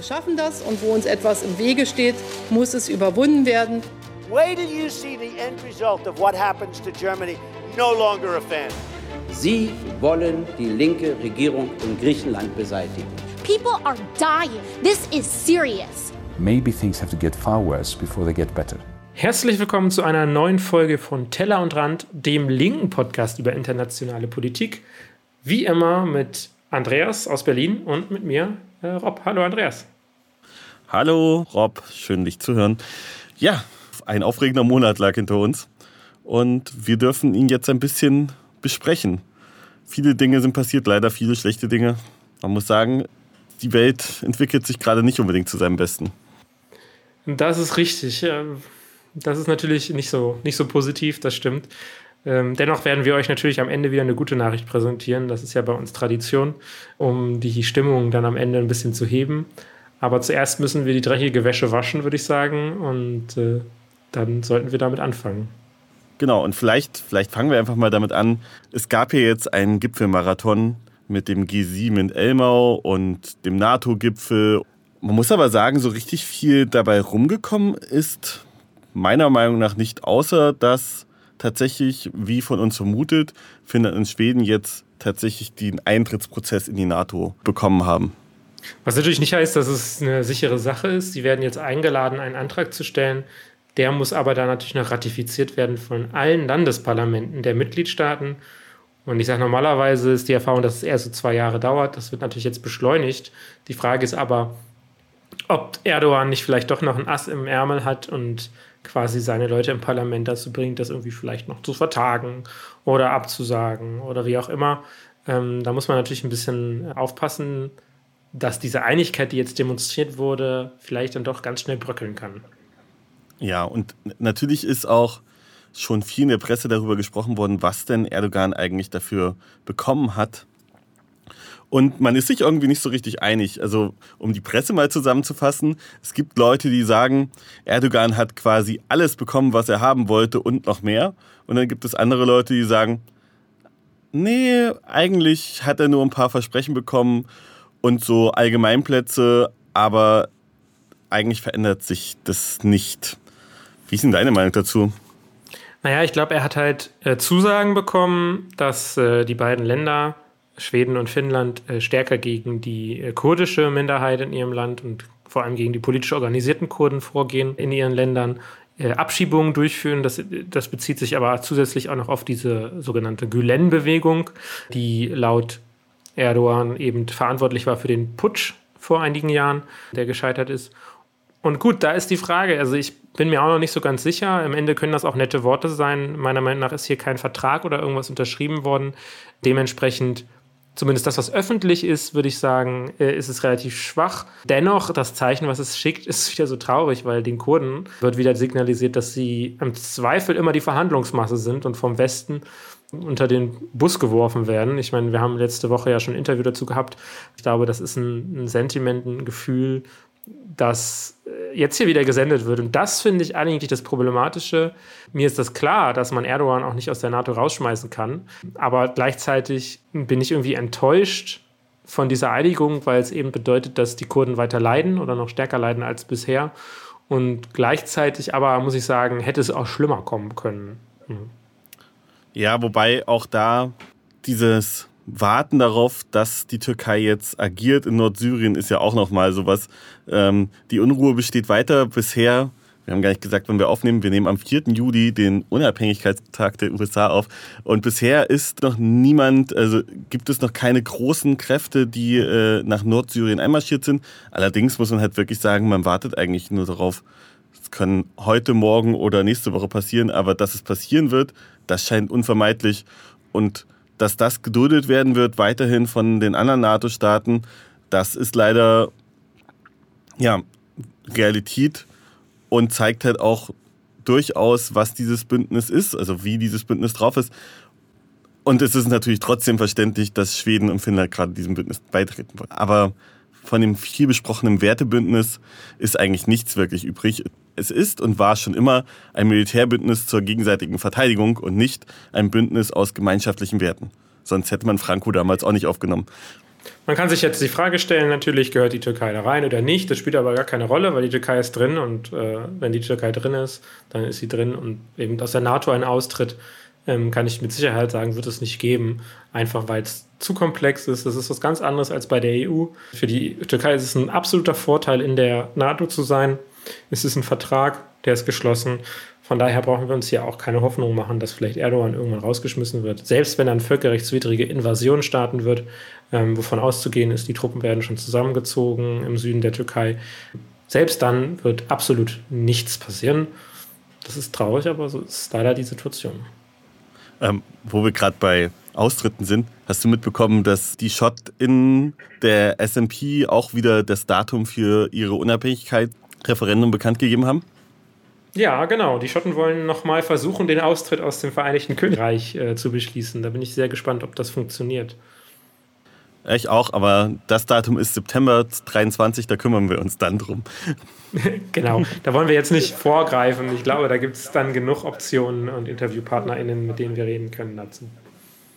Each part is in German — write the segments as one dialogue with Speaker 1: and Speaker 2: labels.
Speaker 1: Wir schaffen das und wo uns etwas im Wege steht, muss es überwunden werden.
Speaker 2: Wait till you see the end result of what happens to Germany. No longer a fan.
Speaker 3: Sie wollen die linke Regierung in Griechenland beseitigen.
Speaker 4: People are dying. This is serious.
Speaker 5: Maybe things have to get far worse before they get better.
Speaker 6: Herzlich willkommen zu einer neuen Folge von Teller und Rand, dem linken Podcast über internationale Politik. Wie immer mit Andreas aus Berlin und mit mir, äh, Rob. Hallo Andreas.
Speaker 7: Hallo Rob, schön dich zu hören. Ja, ein aufregender Monat lag hinter uns und wir dürfen ihn jetzt ein bisschen besprechen. Viele Dinge sind passiert, leider viele schlechte Dinge. Man muss sagen, die Welt entwickelt sich gerade nicht unbedingt zu seinem Besten.
Speaker 6: Das ist richtig. Das ist natürlich nicht so, nicht so positiv, das stimmt. Ähm, dennoch werden wir euch natürlich am Ende wieder eine gute Nachricht präsentieren. Das ist ja bei uns Tradition, um die Stimmung dann am Ende ein bisschen zu heben. Aber zuerst müssen wir die dreckige Wäsche waschen, würde ich sagen. Und äh, dann sollten wir damit anfangen.
Speaker 7: Genau, und vielleicht, vielleicht fangen wir einfach mal damit an. Es gab hier jetzt einen Gipfelmarathon mit dem G7 in Elmau und dem NATO-Gipfel. Man muss aber sagen, so richtig viel dabei rumgekommen ist meiner Meinung nach nicht, außer dass tatsächlich, wie von uns vermutet, Finnland und Schweden jetzt tatsächlich den Eintrittsprozess in die NATO bekommen haben.
Speaker 6: Was natürlich nicht heißt, dass es eine sichere Sache ist. Sie werden jetzt eingeladen, einen Antrag zu stellen. Der muss aber dann natürlich noch ratifiziert werden von allen Landesparlamenten der Mitgliedstaaten. Und ich sage, normalerweise ist die Erfahrung, dass es eher so zwei Jahre dauert. Das wird natürlich jetzt beschleunigt. Die Frage ist aber, ob Erdogan nicht vielleicht doch noch ein Ass im Ärmel hat und quasi seine Leute im Parlament dazu bringt, das irgendwie vielleicht noch zu vertagen oder abzusagen oder wie auch immer. Ähm, da muss man natürlich ein bisschen aufpassen, dass diese Einigkeit, die jetzt demonstriert wurde, vielleicht dann doch ganz schnell bröckeln kann.
Speaker 7: Ja, und natürlich ist auch schon viel in der Presse darüber gesprochen worden, was denn Erdogan eigentlich dafür bekommen hat, und man ist sich irgendwie nicht so richtig einig. Also, um die Presse mal zusammenzufassen, es gibt Leute, die sagen, Erdogan hat quasi alles bekommen, was er haben wollte und noch mehr. Und dann gibt es andere Leute, die sagen, nee, eigentlich hat er nur ein paar Versprechen bekommen und so Allgemeinplätze, aber eigentlich verändert sich das nicht. Wie ist denn deine Meinung dazu?
Speaker 6: Naja, ich glaube, er hat halt äh, Zusagen bekommen, dass äh, die beiden Länder Schweden und Finnland äh, stärker gegen die äh, kurdische Minderheit in ihrem Land und vor allem gegen die politisch organisierten Kurden vorgehen in ihren Ländern, äh, Abschiebungen durchführen. Das, das bezieht sich aber zusätzlich auch noch auf diese sogenannte Gülen-Bewegung, die laut Erdogan eben verantwortlich war für den Putsch vor einigen Jahren, der gescheitert ist. Und gut, da ist die Frage. Also ich bin mir auch noch nicht so ganz sicher. Am Ende können das auch nette Worte sein. Meiner Meinung nach ist hier kein Vertrag oder irgendwas unterschrieben worden. Dementsprechend zumindest das, was öffentlich ist, würde ich sagen, äh, ist es relativ schwach. Dennoch, das Zeichen, was es schickt, ist wieder so traurig, weil den Kurden wird wieder signalisiert, dass sie im Zweifel immer die Verhandlungsmasse sind und vom Westen unter den Bus geworfen werden. Ich meine, wir haben letzte Woche ja schon ein Interview dazu gehabt. Ich glaube, das ist ein, ein Sentiment, ein Gefühl, das äh, jetzt hier wieder gesendet wird. Und das finde ich eigentlich das Problematische. Mir ist das klar, dass man Erdogan auch nicht aus der NATO rausschmeißen kann. Aber gleichzeitig bin ich irgendwie enttäuscht von dieser Einigung, weil es eben bedeutet, dass die Kurden weiter leiden oder noch stärker leiden als bisher. Und gleichzeitig aber, muss ich sagen, hätte es auch schlimmer kommen können. Mhm.
Speaker 7: Ja, wobei auch da dieses warten darauf, dass die Türkei jetzt agiert. In Nordsyrien ist ja auch nochmal sowas. Ähm, die Unruhe besteht weiter. Bisher, wir haben gar nicht gesagt, wann wir aufnehmen, wir nehmen am 4. Juli den Unabhängigkeitstag der USA auf. Und bisher ist noch niemand, also gibt es noch keine großen Kräfte, die äh, nach Nordsyrien einmarschiert sind. Allerdings muss man halt wirklich sagen, man wartet eigentlich nur darauf, es kann heute, morgen oder nächste Woche passieren, aber dass es passieren wird, das scheint unvermeidlich. Und dass das geduldet werden wird, weiterhin von den anderen NATO-Staaten, das ist leider ja, Realität und zeigt halt auch durchaus, was dieses Bündnis ist, also wie dieses Bündnis drauf ist. Und es ist natürlich trotzdem verständlich, dass Schweden und Finnland gerade diesem Bündnis beitreten wollen. Aber von dem viel besprochenen Wertebündnis ist eigentlich nichts wirklich übrig. Es ist und war schon immer ein Militärbündnis zur gegenseitigen Verteidigung und nicht ein Bündnis aus gemeinschaftlichen Werten. Sonst hätte man Franco damals auch nicht aufgenommen.
Speaker 6: Man kann sich jetzt die Frage stellen, natürlich gehört die Türkei da rein oder nicht. Das spielt aber gar keine Rolle, weil die Türkei ist drin und äh, wenn die Türkei drin ist, dann ist sie drin und eben aus der NATO ein Austritt, ähm, kann ich mit Sicherheit sagen, wird es nicht geben. Einfach weil es zu komplex ist. Das ist was ganz anderes als bei der EU. Für die Türkei ist es ein absoluter Vorteil, in der NATO zu sein. Es ist ein Vertrag, der ist geschlossen. Von daher brauchen wir uns hier auch keine Hoffnung machen, dass vielleicht Erdogan irgendwann rausgeschmissen wird. Selbst wenn eine völkerrechtswidrige Invasion starten wird, ähm, wovon auszugehen ist, die Truppen werden schon zusammengezogen im Süden der Türkei. Selbst dann wird absolut nichts passieren. Das ist traurig, aber so ist leider die Situation.
Speaker 7: Ähm, wo wir gerade bei Austritten sind, hast du mitbekommen, dass die Schott in der SMP auch wieder das Datum für ihre Unabhängigkeit Referendum bekannt gegeben haben?
Speaker 6: Ja, genau. Die Schotten wollen nochmal versuchen, den Austritt aus dem Vereinigten Königreich äh, zu beschließen. Da bin ich sehr gespannt, ob das funktioniert.
Speaker 7: Ich auch, aber das Datum ist September 23, da kümmern wir uns dann drum.
Speaker 6: genau, da wollen wir jetzt nicht vorgreifen. Ich glaube, da gibt es dann genug Optionen und InterviewpartnerInnen, mit denen wir reden können dazu.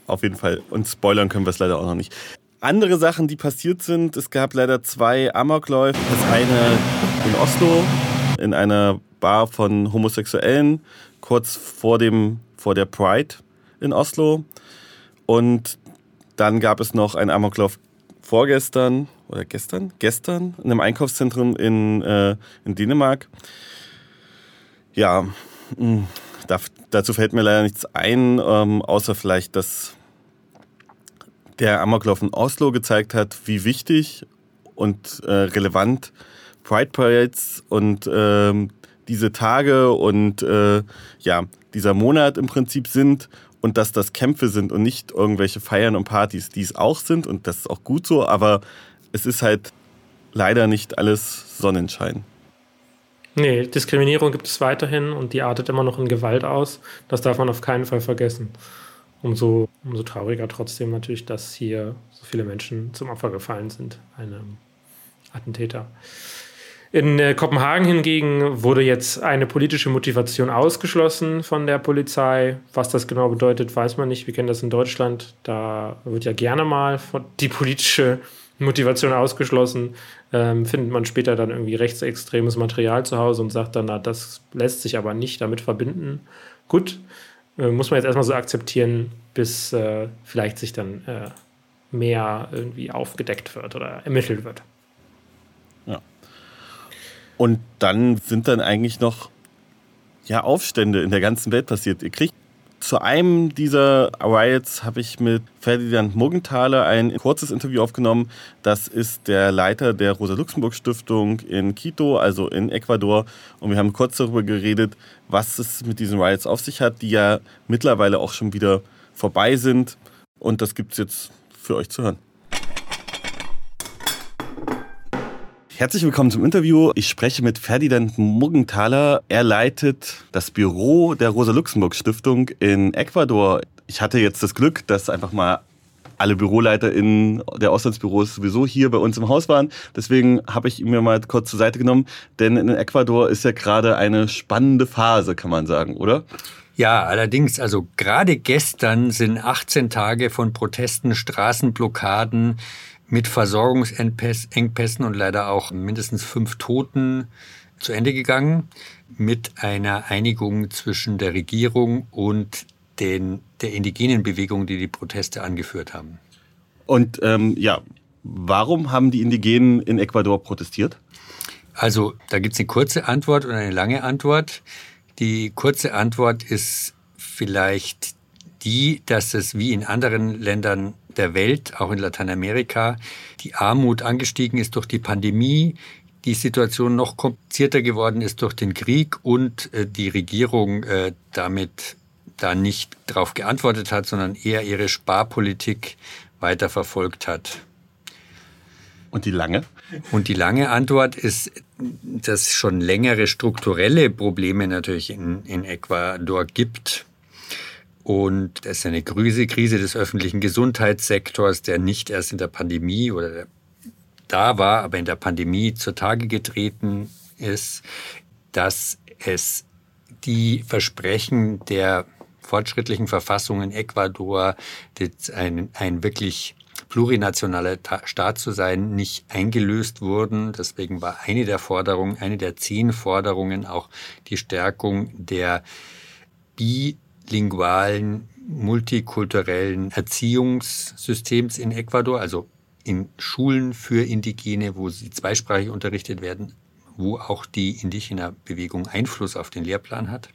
Speaker 7: Auf jeden Fall. Und spoilern können wir es leider auch noch nicht. Andere Sachen, die passiert sind, es gab leider zwei Amokläufe. Das eine in Oslo, in einer Bar von Homosexuellen, kurz vor, dem, vor der Pride in Oslo. Und dann gab es noch einen Amoklauf vorgestern oder gestern, gestern in einem Einkaufszentrum in, äh, in Dänemark. Ja, hm, dazu fällt mir leider nichts ein, ähm, außer vielleicht, dass der Amoklauf in Oslo gezeigt hat, wie wichtig und äh, relevant Pride Parades und ähm, diese Tage und äh, ja, dieser Monat im Prinzip sind und dass das Kämpfe sind und nicht irgendwelche Feiern und Partys, die es auch sind und das ist auch gut so, aber es ist halt leider nicht alles Sonnenschein.
Speaker 6: Nee, Diskriminierung gibt es weiterhin und die artet immer noch in Gewalt aus. Das darf man auf keinen Fall vergessen. Umso, umso trauriger trotzdem natürlich, dass hier so viele Menschen zum Opfer gefallen sind, einem Attentäter. In äh, Kopenhagen hingegen wurde jetzt eine politische Motivation ausgeschlossen von der Polizei. Was das genau bedeutet, weiß man nicht. Wir kennen das in Deutschland. Da wird ja gerne mal die politische Motivation ausgeschlossen. Ähm, findet man später dann irgendwie rechtsextremes Material zu Hause und sagt dann, na, das lässt sich aber nicht damit verbinden. Gut, äh, muss man jetzt erstmal so akzeptieren, bis äh, vielleicht sich dann äh, mehr irgendwie aufgedeckt wird oder ermittelt wird.
Speaker 7: Und dann sind dann eigentlich noch ja, Aufstände in der ganzen Welt passiert. Ihr kriegt zu einem dieser Riots habe ich mit Ferdinand Muggenthaler ein kurzes Interview aufgenommen. Das ist der Leiter der Rosa-Luxemburg-Stiftung in Quito, also in Ecuador. Und wir haben kurz darüber geredet, was es mit diesen Riots auf sich hat, die ja mittlerweile auch schon wieder vorbei sind. Und das gibt es jetzt für euch zu hören. Herzlich willkommen zum Interview. Ich spreche mit Ferdinand Muggenthaler. Er leitet das Büro der Rosa-Luxemburg-Stiftung in Ecuador. Ich hatte jetzt das Glück, dass einfach mal alle BüroleiterInnen der Auslandsbüros sowieso hier bei uns im Haus waren. Deswegen habe ich ihn mir mal kurz zur Seite genommen, denn in Ecuador ist ja gerade eine spannende Phase, kann man sagen, oder?
Speaker 8: Ja, allerdings, also gerade gestern sind 18 Tage von Protesten, Straßenblockaden, mit Versorgungsengpässen und leider auch mindestens fünf Toten zu Ende gegangen, mit einer Einigung zwischen der Regierung und den, der indigenen Bewegung, die die Proteste angeführt haben.
Speaker 7: Und ähm, ja, warum haben die Indigenen in Ecuador protestiert?
Speaker 8: Also da gibt es eine kurze Antwort und eine lange Antwort. Die kurze Antwort ist vielleicht die, dass es wie in anderen Ländern der Welt, auch in Lateinamerika, die Armut angestiegen ist durch die Pandemie, die Situation noch komplizierter geworden ist durch den Krieg und äh, die Regierung äh, damit da nicht darauf geantwortet hat, sondern eher ihre Sparpolitik weiter verfolgt hat.
Speaker 7: Und die lange?
Speaker 8: Und die lange Antwort ist, dass es schon längere strukturelle Probleme natürlich in, in Ecuador gibt. Und es ist eine Krise, Krise des öffentlichen Gesundheitssektors, der nicht erst in der Pandemie oder da war, aber in der Pandemie zutage getreten ist, dass es die Versprechen der fortschrittlichen Verfassung in Ecuador ein, ein wirklich plurinationaler Staat zu sein, nicht eingelöst wurden. Deswegen war eine der Forderungen, eine der zehn Forderungen auch die Stärkung der bilingualen, multikulturellen Erziehungssystems in Ecuador, also in Schulen für Indigene, wo sie zweisprachig unterrichtet werden, wo auch die Indigener-Bewegung Einfluss auf den Lehrplan hat.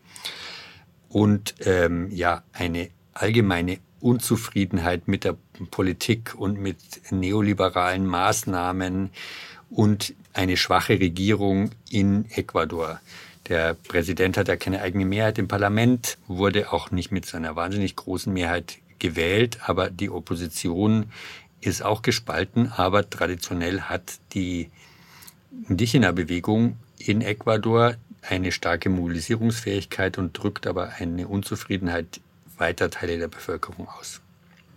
Speaker 8: Und ähm, ja, eine allgemeine Unzufriedenheit mit der Politik und mit neoliberalen Maßnahmen und eine schwache Regierung in Ecuador. Der Präsident hat ja keine eigene Mehrheit im Parlament, wurde auch nicht mit seiner wahnsinnig großen Mehrheit gewählt, aber die Opposition ist auch gespalten, aber traditionell hat die Indigener-Bewegung in Ecuador eine starke Mobilisierungsfähigkeit und drückt aber eine Unzufriedenheit weiter Teile der Bevölkerung aus.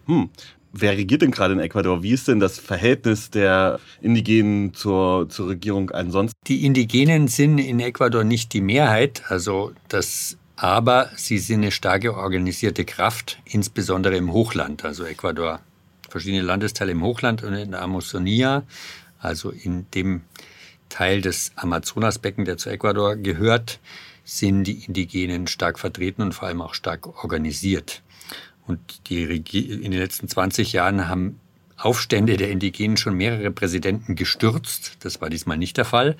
Speaker 7: Hm. Wer regiert denn gerade in Ecuador? Wie ist denn das Verhältnis der Indigenen zur, zur Regierung ansonsten?
Speaker 8: Die Indigenen sind in Ecuador nicht die Mehrheit, also das, aber sie sind eine starke organisierte Kraft, insbesondere im Hochland. Also Ecuador, verschiedene Landesteile im Hochland und in der Amazonia, also in dem Teil des Amazonasbecken, der zu Ecuador gehört, sind die Indigenen stark vertreten und vor allem auch stark organisiert. Und die in den letzten 20 Jahren haben Aufstände der Indigenen schon mehrere Präsidenten gestürzt. Das war diesmal nicht der Fall.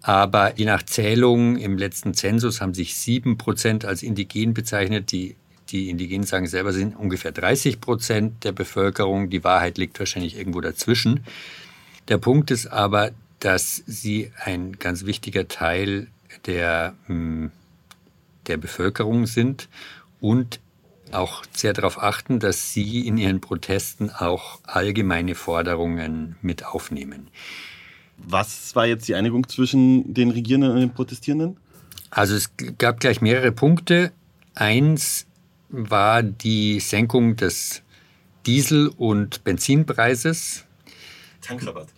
Speaker 8: Aber je nach Zählung im letzten Zensus haben sich sieben Prozent als indigen bezeichnet. Die, die Indigenen sagen selber, sind ungefähr 30 Prozent der Bevölkerung. Die Wahrheit liegt wahrscheinlich irgendwo dazwischen. Der Punkt ist aber, dass sie ein ganz wichtiger Teil der, hm, der Bevölkerung sind und auch sehr darauf achten, dass sie in ihren Protesten auch allgemeine Forderungen mit aufnehmen.
Speaker 7: Was war jetzt die Einigung zwischen den Regierenden und den Protestierenden?
Speaker 8: Also es gab gleich mehrere Punkte. Eins war die Senkung des Diesel- und Benzinpreises.
Speaker 7: Tankrabatt.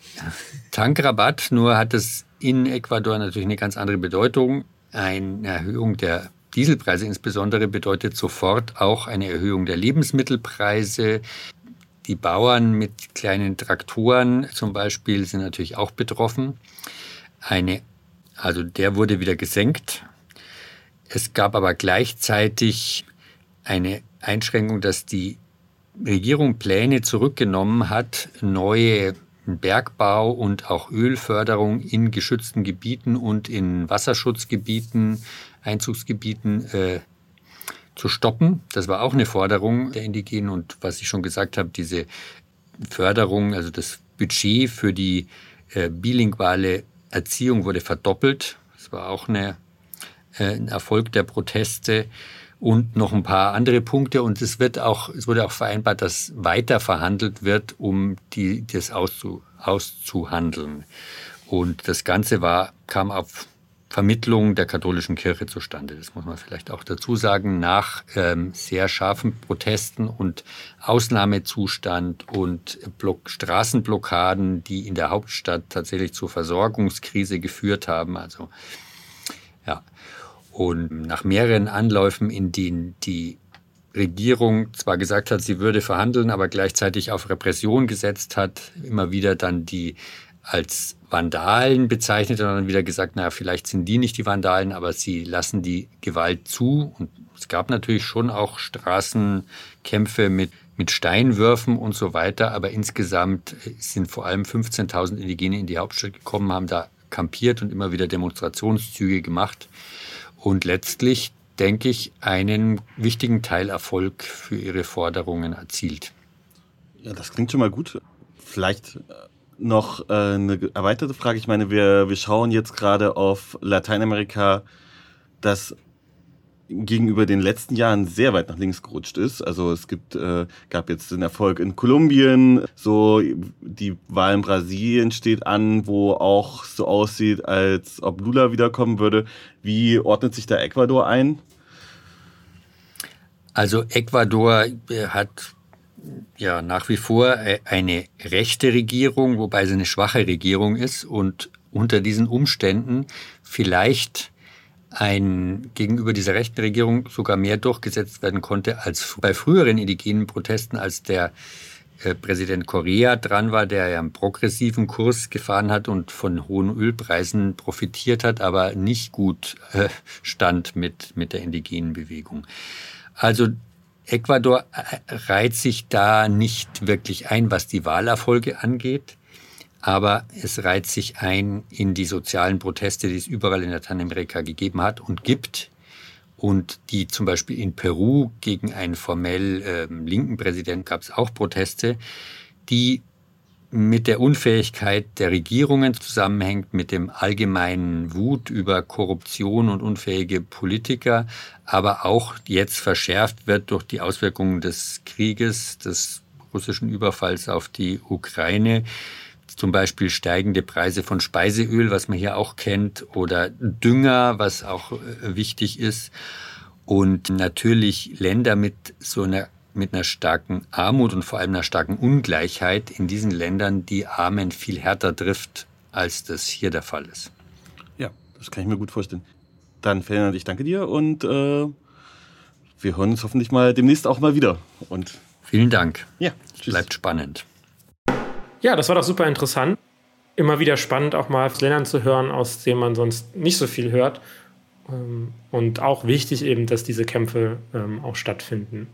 Speaker 8: Tankrabatt, nur hat es in Ecuador natürlich eine ganz andere Bedeutung. Eine Erhöhung der Dieselpreise insbesondere bedeutet sofort auch eine Erhöhung der Lebensmittelpreise. Die Bauern mit kleinen Traktoren zum Beispiel sind natürlich auch betroffen. Eine, also der wurde wieder gesenkt. Es gab aber gleichzeitig eine Einschränkung, dass die Regierung Pläne zurückgenommen hat, neue Bergbau und auch Ölförderung in geschützten Gebieten und in Wasserschutzgebieten, Einzugsgebieten äh, zu stoppen. Das war auch eine Forderung der Indigenen und was ich schon gesagt habe, diese Förderung, also das Budget für die äh, bilinguale Erziehung wurde verdoppelt. Das war auch eine, äh, ein Erfolg der Proteste und noch ein paar andere Punkte. Und es wird auch, es wurde auch vereinbart, dass weiter verhandelt wird, um die, das auszu, auszuhandeln. Und das Ganze war, kam auf Vermittlung der katholischen Kirche zustande. Das muss man vielleicht auch dazu sagen, nach ähm, sehr scharfen Protesten und Ausnahmezustand und Block Straßenblockaden, die in der Hauptstadt tatsächlich zur Versorgungskrise geführt haben. Also ja, und nach mehreren Anläufen, in denen die Regierung zwar gesagt hat, sie würde verhandeln, aber gleichzeitig auf Repression gesetzt hat, immer wieder dann die als Vandalen bezeichnet und dann wieder gesagt, naja, vielleicht sind die nicht die Vandalen, aber sie lassen die Gewalt zu. Und es gab natürlich schon auch Straßenkämpfe mit, mit Steinwürfen und so weiter, aber insgesamt sind vor allem 15.000 Indigene in die Hauptstadt gekommen, haben da kampiert und immer wieder Demonstrationszüge gemacht und letztlich, denke ich, einen wichtigen Teilerfolg für ihre Forderungen erzielt.
Speaker 7: Ja, das klingt schon mal gut. Vielleicht äh, noch äh, eine erweiterte Frage. Ich meine, wir, wir schauen jetzt gerade auf Lateinamerika, das gegenüber den letzten Jahren sehr weit nach links gerutscht ist. Also es gibt, äh, gab jetzt den Erfolg in Kolumbien, so die Wahl in Brasilien steht an, wo auch so aussieht, als ob Lula wiederkommen würde. Wie ordnet sich da Ecuador ein?
Speaker 8: Also Ecuador äh, hat ja nach wie vor äh, eine rechte Regierung, wobei sie eine schwache Regierung ist und unter diesen Umständen vielleicht ein gegenüber dieser rechten Regierung sogar mehr durchgesetzt werden konnte als bei früheren indigenen Protesten, als der äh, Präsident Correa dran war, der ja einen progressiven Kurs gefahren hat und von hohen Ölpreisen profitiert hat, aber nicht gut äh, stand mit, mit der indigenen Bewegung. Also Ecuador äh, reiht sich da nicht wirklich ein, was die Wahlerfolge angeht, aber es reiht sich ein in die sozialen Proteste, die es überall in Lateinamerika gegeben hat und gibt und die zum Beispiel in Peru gegen einen formell äh, linken Präsident gab es auch Proteste, die mit der Unfähigkeit der Regierungen zusammenhängt, mit dem allgemeinen Wut über Korruption und unfähige Politiker, aber auch jetzt verschärft wird durch die Auswirkungen des Krieges, des russischen Überfalls auf die Ukraine, zum Beispiel steigende Preise von Speiseöl, was man hier auch kennt, oder Dünger, was auch äh, wichtig ist. Und natürlich Länder mit so einer mit einer starken Armut und vor allem einer starken Ungleichheit in diesen Ländern die Armen viel härter trifft, als das hier der Fall ist.
Speaker 7: Ja, das kann ich mir gut vorstellen. Dann, Ferdinand, ich danke dir und äh, wir hören uns hoffentlich mal demnächst auch mal wieder. Und
Speaker 8: Vielen Dank.
Speaker 7: Ja,
Speaker 8: tschüss. Bleibt spannend.
Speaker 6: Ja, das war doch super interessant. Immer wieder spannend, auch mal aus Ländern zu hören, aus denen man sonst nicht so viel hört. Ähm, und auch wichtig eben, dass diese Kämpfe ähm, auch stattfinden.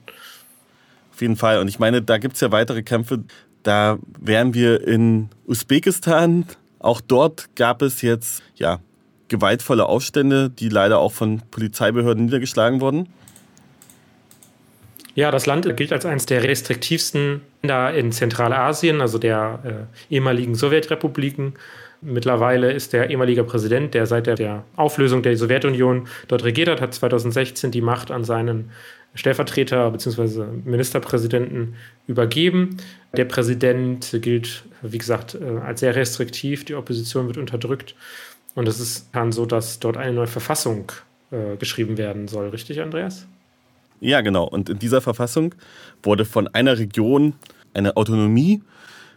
Speaker 7: Jeden Fall. Und ich meine, da gibt es ja weitere Kämpfe. Da wären wir in Usbekistan. Auch dort gab es jetzt ja, gewaltvolle Aufstände, die leider auch von Polizeibehörden niedergeschlagen wurden.
Speaker 6: Ja, das Land gilt als eines der restriktivsten Länder in Zentralasien, also der äh, ehemaligen Sowjetrepubliken. Mittlerweile ist der ehemalige Präsident, der seit der Auflösung der Sowjetunion dort regiert hat, hat 2016 die Macht an seinen Stellvertreter bzw. Ministerpräsidenten übergeben. Der Präsident gilt, wie gesagt, äh, als sehr restriktiv. Die Opposition wird unterdrückt. Und es ist dann so, dass dort eine neue Verfassung äh, geschrieben werden soll. Richtig, Andreas?
Speaker 7: Ja, genau. Und in dieser Verfassung wurde von einer Region eine Autonomie,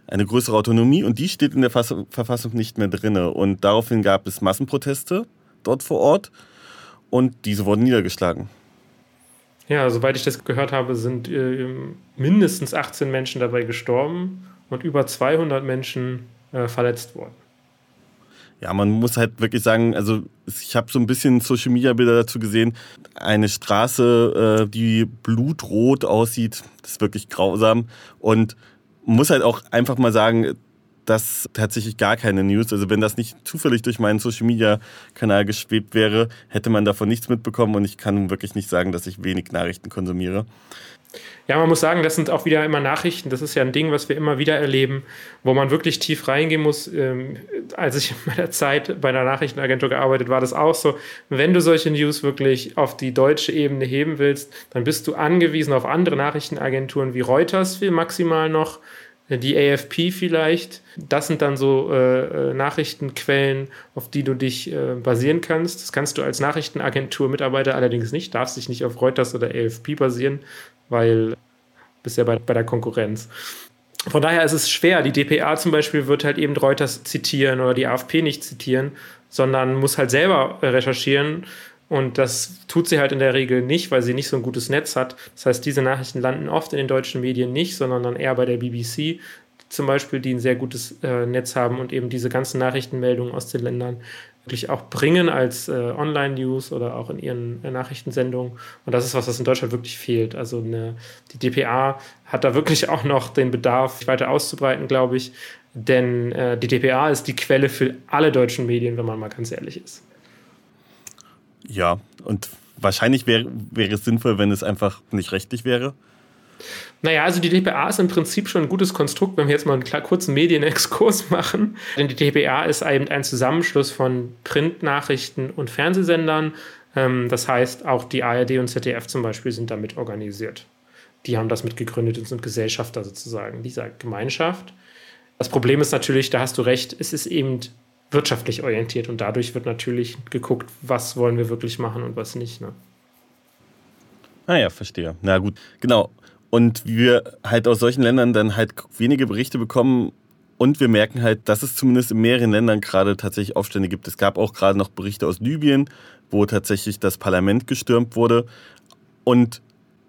Speaker 7: eine größere Autonomie, und die steht in der Verfassung nicht mehr drin. Und daraufhin gab es Massenproteste dort vor Ort und diese wurden niedergeschlagen.
Speaker 6: Ja, soweit ich das gehört habe, sind äh, mindestens 18 Menschen dabei gestorben und über 200 Menschen äh, verletzt worden.
Speaker 7: Ja, man muss halt wirklich sagen, also ich habe so ein bisschen Social Media Bilder dazu gesehen. Eine Straße, äh, die blutrot aussieht, das ist wirklich grausam. Und muss halt auch einfach mal sagen, das tatsächlich gar keine News. Also wenn das nicht zufällig durch meinen Social Media Kanal geschwebt wäre, hätte man davon nichts mitbekommen und ich kann wirklich nicht sagen, dass ich wenig Nachrichten konsumiere.
Speaker 6: Ja, man muss sagen, das sind auch wieder immer Nachrichten. Das ist ja ein Ding, was wir immer wieder erleben, wo man wirklich tief reingehen muss. Ähm, als ich in meiner Zeit bei einer Nachrichtenagentur gearbeitet war, das auch so. Wenn du solche News wirklich auf die deutsche Ebene heben willst, dann bist du angewiesen auf andere Nachrichtenagenturen wie Reuters viel maximal noch die AFP vielleicht. Das sind dann so äh, äh, Nachrichtenquellen, auf die du dich äh, basieren kannst. Das kannst du als Nachrichtenagentur-Mitarbeiter allerdings nicht, darfst dich nicht auf Reuters oder AFP basieren, weil bist ja bei, bei der Konkurrenz. Von daher ist es schwer. Die DPA zum Beispiel wird halt eben Reuters zitieren oder die AFP nicht zitieren, sondern muss halt selber recherchieren und das tut sie halt in der Regel nicht, weil sie nicht so ein gutes Netz hat. Das heißt, diese Nachrichten landen oft in den deutschen Medien nicht, sondern dann eher bei der BBC zum Beispiel, die ein sehr gutes äh, Netz haben und eben diese ganzen Nachrichtenmeldungen aus den Ländern wirklich auch bringen als äh, Online-News oder auch in ihren äh, Nachrichtensendungen. Und das ist was, was in Deutschland wirklich fehlt. Also eine, die DPA hat da wirklich auch noch den Bedarf, weiter auszubreiten, glaube ich. Denn äh, die DPA ist die Quelle für alle deutschen Medien, wenn man mal ganz ehrlich ist.
Speaker 7: Ja, und wahrscheinlich wäre wär es sinnvoll, wenn es einfach nicht rechtlich wäre.
Speaker 6: Naja, also die DPA ist im Prinzip schon ein gutes Konstrukt, wenn wir jetzt mal einen kurzen Medienexkurs machen. Denn die DPA ist eben ein Zusammenschluss von Printnachrichten und Fernsehsendern. Ähm, das heißt, auch die ARD und ZDF zum Beispiel sind damit organisiert. Die haben das mitgegründet und sind Gesellschafter sozusagen dieser Gemeinschaft. Das Problem ist natürlich, da hast du recht, es ist eben wirtschaftlich orientiert und dadurch wird natürlich geguckt, was wollen wir wirklich machen und was nicht. Ne?
Speaker 7: Ah ja, verstehe. Na gut, genau. Und wir halt aus solchen Ländern dann halt wenige Berichte bekommen und wir merken halt, dass es zumindest in mehreren Ländern gerade tatsächlich Aufstände gibt. Es gab auch gerade noch Berichte aus Libyen, wo tatsächlich das Parlament gestürmt wurde. Und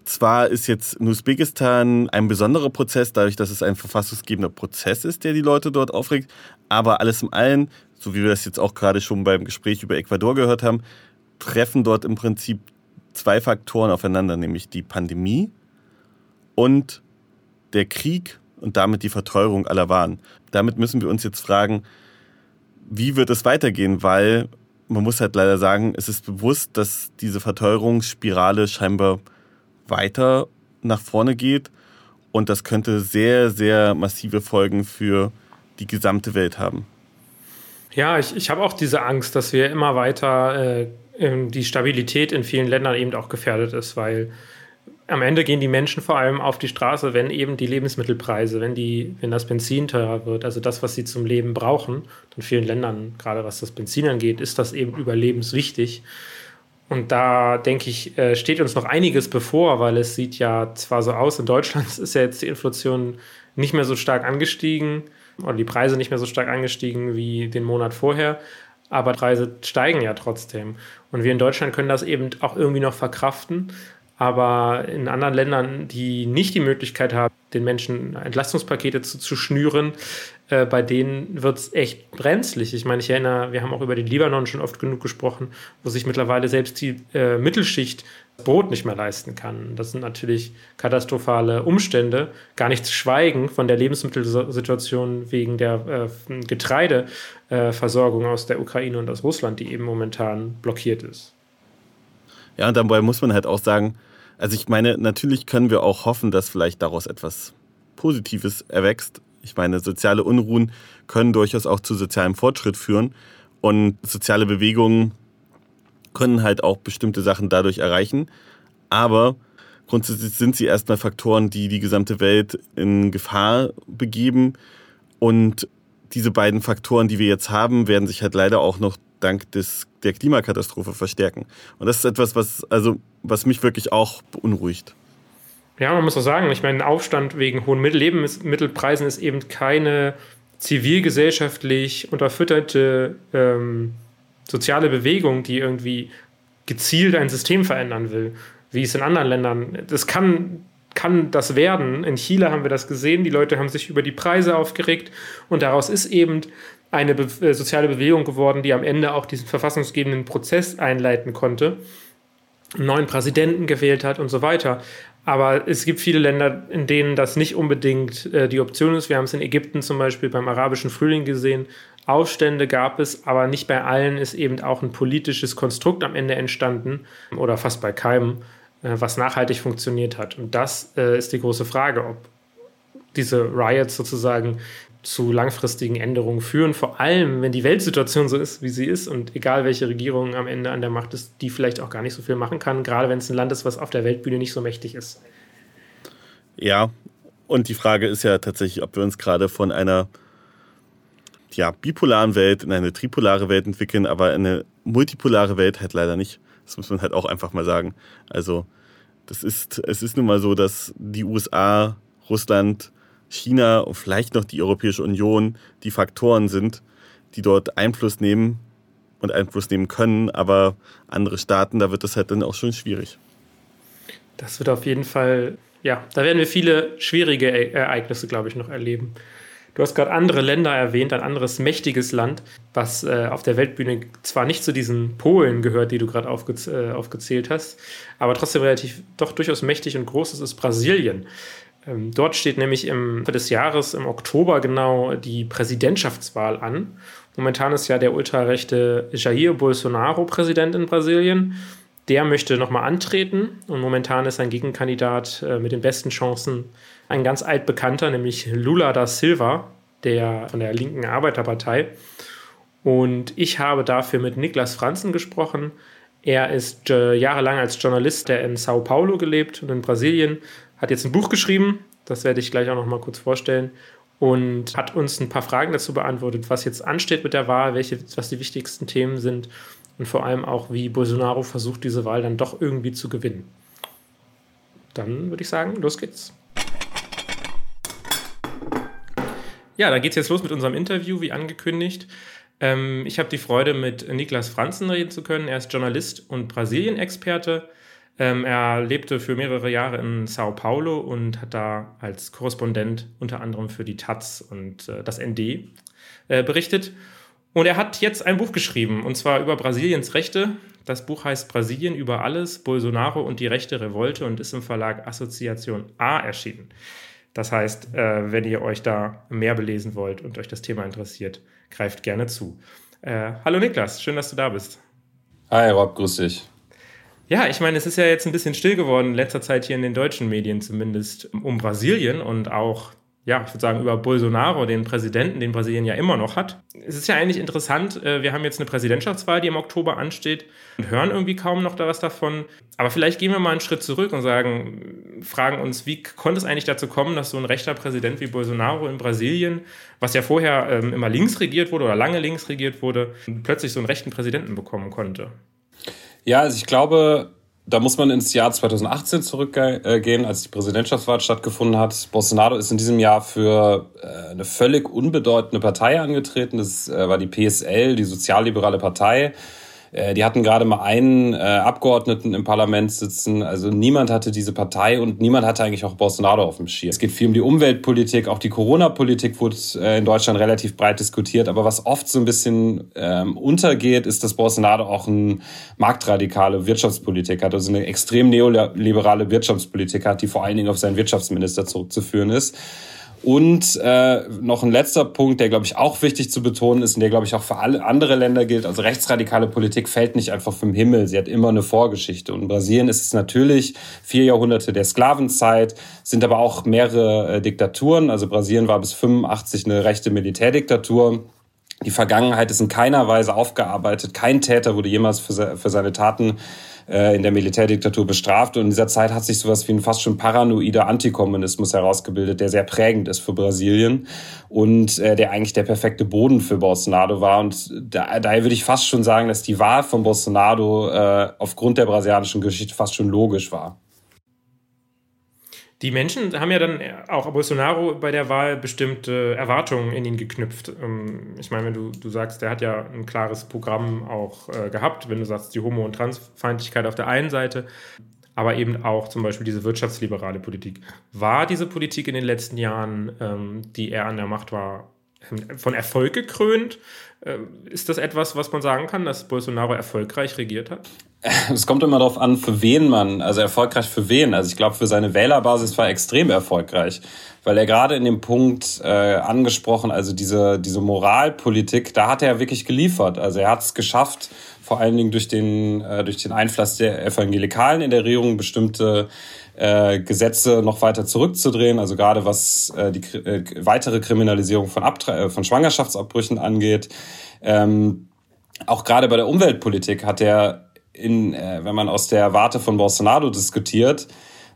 Speaker 7: zwar ist jetzt in Usbekistan ein besonderer Prozess, dadurch, dass es ein verfassungsgebender Prozess ist, der die Leute dort aufregt, aber alles im allen, so wie wir das jetzt auch gerade schon beim Gespräch über Ecuador gehört haben, treffen dort im Prinzip zwei Faktoren aufeinander, nämlich die Pandemie und der Krieg und damit die Verteuerung aller Waren. Damit müssen wir uns jetzt fragen, wie wird es weitergehen, weil man muss halt leider sagen, es ist bewusst, dass diese Verteuerungsspirale scheinbar weiter nach vorne geht und das könnte sehr, sehr massive Folgen für die gesamte Welt haben.
Speaker 6: Ja, ich, ich habe auch diese Angst, dass wir immer weiter äh, die Stabilität in vielen Ländern eben auch gefährdet ist, weil am Ende gehen die Menschen vor allem auf die Straße, wenn eben die Lebensmittelpreise, wenn, die, wenn das Benzin teurer wird, also das, was sie zum Leben brauchen. In vielen Ländern, gerade was das Benzin angeht, ist das eben überlebenswichtig. Und da denke ich, äh, steht uns noch einiges bevor, weil es sieht ja zwar so aus, in Deutschland ist ja jetzt die Inflation nicht mehr so stark angestiegen oder die Preise nicht mehr so stark angestiegen wie den Monat vorher, aber Preise steigen ja trotzdem. Und wir in Deutschland können das eben auch irgendwie noch verkraften. Aber in anderen Ländern, die nicht die Möglichkeit haben, den Menschen Entlastungspakete zu, zu schnüren, äh, bei denen wird es echt brenzlig. Ich meine, ich erinnere, wir haben auch über den Libanon schon oft genug gesprochen, wo sich mittlerweile selbst die äh, Mittelschicht Brot nicht mehr leisten kann. Das sind natürlich katastrophale Umstände, gar nicht zu schweigen von der Lebensmittelsituation wegen der äh, Getreideversorgung aus der Ukraine und aus Russland, die eben momentan blockiert ist.
Speaker 7: Ja, und dabei muss man halt auch sagen, also ich meine, natürlich können wir auch hoffen, dass vielleicht daraus etwas Positives erwächst. Ich meine, soziale Unruhen können durchaus auch zu sozialem Fortschritt führen und soziale Bewegungen können halt auch bestimmte Sachen dadurch erreichen. Aber grundsätzlich sind sie erstmal Faktoren, die die gesamte Welt in Gefahr begeben. Und diese beiden Faktoren, die wir jetzt haben, werden sich halt leider auch noch dank des, der Klimakatastrophe verstärken. Und das ist etwas, was, also, was mich wirklich auch beunruhigt.
Speaker 6: Ja, man muss auch sagen, ich meine, Aufstand wegen hohen Lebensmittelpreisen ist eben keine zivilgesellschaftlich unterfütterte ähm, soziale Bewegung, die irgendwie gezielt ein System verändern will, wie es in anderen Ländern. Das kann, kann das werden. In Chile haben wir das gesehen. Die Leute haben sich über die Preise aufgeregt und daraus ist eben eine Be äh, soziale Bewegung geworden, die am Ende auch diesen verfassungsgebenden Prozess einleiten konnte, einen neuen Präsidenten gewählt hat und so weiter. Aber es gibt viele Länder, in denen das nicht unbedingt äh, die Option ist. Wir haben es in Ägypten zum Beispiel beim arabischen Frühling gesehen. Aufstände gab es, aber nicht bei allen ist eben auch ein politisches Konstrukt am Ende entstanden oder fast bei keinem, äh, was nachhaltig funktioniert hat. Und das äh, ist die große Frage, ob diese Riots sozusagen zu langfristigen Änderungen führen, vor allem wenn die Weltsituation so ist, wie sie ist und egal welche Regierung am Ende an der Macht ist, die vielleicht auch gar nicht so viel machen kann, gerade wenn es ein Land ist, was auf der Weltbühne nicht so mächtig ist.
Speaker 7: Ja, und die Frage ist ja tatsächlich, ob wir uns gerade von einer ja, bipolaren Welt in eine tripolare Welt entwickeln, aber eine multipolare Welt halt leider nicht. Das muss man halt auch einfach mal sagen. Also, das ist, es ist nun mal so, dass die USA, Russland, China und vielleicht noch die Europäische Union die Faktoren sind, die dort Einfluss nehmen und Einfluss nehmen können, aber andere Staaten, da wird das halt dann auch schon schwierig.
Speaker 6: Das wird auf jeden Fall, ja, da werden wir viele schwierige e Ereignisse, glaube ich, noch erleben. Du hast gerade andere Länder erwähnt, ein anderes mächtiges Land, was äh, auf der Weltbühne zwar nicht zu diesen Polen gehört, die du gerade aufge äh, aufgezählt hast, aber trotzdem relativ doch durchaus mächtig und groß ist, ist Brasilien. Ähm, dort steht nämlich im des Jahres, im Oktober genau, die Präsidentschaftswahl an. Momentan ist ja der ultrarechte Jair Bolsonaro Präsident in Brasilien. Der möchte nochmal antreten und momentan ist sein Gegenkandidat äh, mit den besten Chancen ein ganz altbekannter, nämlich Lula da Silva, der von der linken Arbeiterpartei. Und ich habe dafür mit Niklas Franzen gesprochen. Er ist äh, jahrelang als Journalist, der in Sao Paulo gelebt und in Brasilien hat jetzt ein Buch geschrieben, das werde ich gleich auch noch mal kurz vorstellen und hat uns ein paar Fragen dazu beantwortet, was jetzt ansteht mit der Wahl, welche, was die wichtigsten Themen sind und vor allem auch, wie Bolsonaro versucht, diese Wahl dann doch irgendwie zu gewinnen. Dann würde ich sagen, los geht's. Ja, da geht's jetzt los mit unserem Interview, wie angekündigt. Ähm, ich habe die Freude, mit Niklas Franzen reden zu können. Er ist Journalist und Brasilien-Experte. Ähm, er lebte für mehrere Jahre in Sao Paulo und hat da als Korrespondent unter anderem für die Taz und äh, das ND äh, berichtet. Und er hat jetzt ein Buch geschrieben, und zwar über Brasiliens Rechte. Das Buch heißt Brasilien über alles, Bolsonaro und die rechte Revolte und ist im Verlag Assoziation A erschienen. Das heißt, äh, wenn ihr euch da mehr belesen wollt und euch das Thema interessiert, greift gerne zu. Äh, hallo Niklas, schön, dass du da bist.
Speaker 9: Hi Rob, grüß dich.
Speaker 6: Ja, ich meine, es ist ja jetzt ein bisschen still geworden in letzter Zeit hier in den deutschen Medien zumindest um Brasilien und auch, ja, ich würde sagen, über Bolsonaro, den Präsidenten, den Brasilien ja immer noch hat. Es ist ja eigentlich interessant, äh, wir haben jetzt eine Präsidentschaftswahl, die im Oktober ansteht und hören irgendwie kaum noch da was davon. Aber vielleicht gehen wir mal einen Schritt zurück und sagen, fragen uns, wie konnte es eigentlich dazu kommen, dass so ein rechter Präsident wie Bolsonaro in Brasilien, was ja vorher ähm, immer links regiert wurde oder lange links regiert wurde, plötzlich so einen rechten Präsidenten bekommen konnte?
Speaker 9: Ja, also ich glaube, da muss man ins Jahr 2018 zurückgehen, als die Präsidentschaftswahl stattgefunden hat. Bolsonaro ist in diesem Jahr für äh, eine völlig unbedeutende Partei angetreten. Das äh, war die PSL, die sozialliberale Partei. Äh, die hatten gerade mal einen äh, Abgeordneten im Parlament sitzen. Also niemand hatte diese Partei und niemand hatte eigentlich auch Bolsonaro auf dem Schirm. Es geht viel um die Umweltpolitik, auch die Corona-Politik wurde äh, in Deutschland relativ breit diskutiert. Aber was oft so ein bisschen ähm, untergeht, ist, dass Bolsonaro auch ein marktradikale Wirtschaftspolitik hat, also eine extrem neoliberale Wirtschaftspolitik hat, die vor allen Dingen auf seinen Wirtschaftsminister zurückzuführen ist. Und äh, noch ein letzter Punkt, der, glaube ich, auch wichtig zu betonen ist und der, glaube ich, auch für alle andere Länder gilt. Also rechtsradikale Politik fällt nicht einfach vom Himmel. Sie hat immer eine Vorgeschichte. Und in Brasilien ist es natürlich vier Jahrhunderte der Sklavenzeit, sind aber auch mehrere äh, Diktaturen. Also Brasilien war bis 85 eine rechte Militärdiktatur. Die Vergangenheit ist in keiner Weise aufgearbeitet. Kein Täter wurde jemals für, für seine Taten äh, in der Militärdiktatur bestraft. Und in dieser Zeit hat sich sowas wie ein fast schon paranoider Antikommunismus herausgebildet, der sehr prägend ist für Brasilien und äh, der eigentlich der perfekte Boden für Bolsonaro war. Und da, daher würde ich fast schon sagen, dass die Wahl von Bolsonaro äh, aufgrund der brasilianischen Geschichte fast schon logisch war.
Speaker 6: Die Menschen haben ja dann auch Bolsonaro bei der Wahl bestimmte Erwartungen in ihn geknüpft. Ähm, ich meine, wenn du, du sagst, der hat ja ein klares Programm auch äh, gehabt, wenn du sagst, die Homo- und Transfeindlichkeit auf der einen Seite, aber eben auch zum Beispiel diese wirtschaftsliberale Politik. War diese Politik in den letzten Jahren, ähm, die er an der Macht war, von Erfolg gekrönt? Äh, ist das etwas, was man sagen kann, dass Bolsonaro erfolgreich regiert hat?
Speaker 9: Es kommt immer darauf an, für wen man, also erfolgreich für wen. Also ich glaube, für seine Wählerbasis war er extrem erfolgreich, weil er gerade in dem Punkt äh, angesprochen, also diese, diese Moralpolitik, da hat er wirklich geliefert. Also er hat es geschafft, vor allen Dingen durch den, äh, durch den Einfluss der Evangelikalen in der Regierung bestimmte äh, Gesetze noch weiter zurückzudrehen, also gerade was äh, die äh, weitere Kriminalisierung von, Abtre äh, von Schwangerschaftsabbrüchen angeht. Ähm, auch gerade bei der Umweltpolitik hat er, in, äh, wenn man aus der Warte von Bolsonaro diskutiert,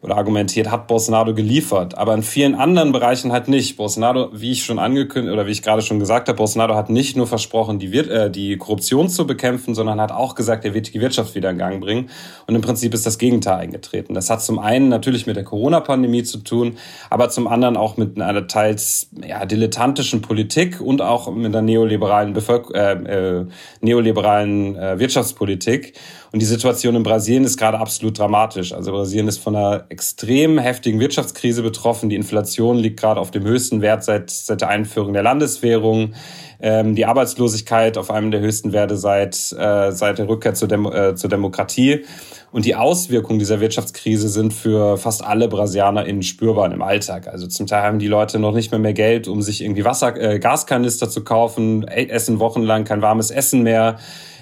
Speaker 9: oder argumentiert, hat Bolsonaro geliefert, aber in vielen anderen Bereichen halt nicht. Bolsonaro, wie ich schon angekündigt oder wie ich gerade schon gesagt habe, Bolsonaro hat nicht nur versprochen, die, äh, die Korruption zu bekämpfen, sondern hat auch gesagt, er wird die Wirtschaft wieder in Gang bringen. Und im Prinzip ist das Gegenteil eingetreten. Das hat zum einen natürlich mit der Corona-Pandemie zu tun, aber zum anderen auch mit einer teils ja, dilettantischen Politik und auch mit einer neoliberalen, Bevölker äh, äh, neoliberalen äh, Wirtschaftspolitik. Und die Situation in Brasilien ist gerade absolut dramatisch. Also Brasilien ist von einer extrem heftigen Wirtschaftskrise betroffen. Die Inflation liegt gerade auf dem höchsten Wert seit, seit der Einführung der Landeswährung. Ähm, die Arbeitslosigkeit auf einem der höchsten Werte seit, äh, seit der Rückkehr zur, Demo äh, zur Demokratie. Und die Auswirkungen dieser Wirtschaftskrise sind für fast alle BrasilianerInnen spürbar im Alltag. Also zum Teil haben die Leute noch nicht mehr mehr Geld, um sich irgendwie Wasser, äh, Gaskanister zu kaufen, essen wochenlang kein warmes Essen mehr.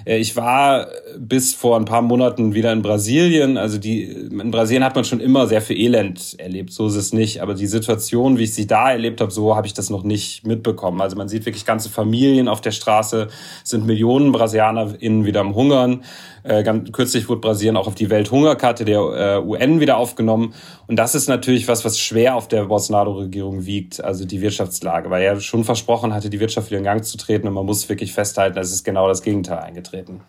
Speaker 9: Äh, ich war bis vor ein paar Monaten wieder in Brasilien. Also die, in Brasilien hat man schon immer sehr viel Elend erlebt. So ist es nicht. Aber die Situation, wie ich sie da erlebt habe, so habe ich das noch nicht mitbekommen. Also man sieht wirklich ganze Familien auf der Straße, sind Millionen BrasilianerInnen wieder am Hungern. Äh, ganz, kürzlich wurde Brasilien auch auf die Welthungerkarte der äh, UN wieder aufgenommen. Und das ist natürlich was, was schwer auf der Bolsonaro-Regierung wiegt, also die Wirtschaftslage, weil er schon versprochen hatte, die Wirtschaft wieder in Gang zu treten. Und man muss wirklich festhalten, es ist genau das Gegenteil eingetreten.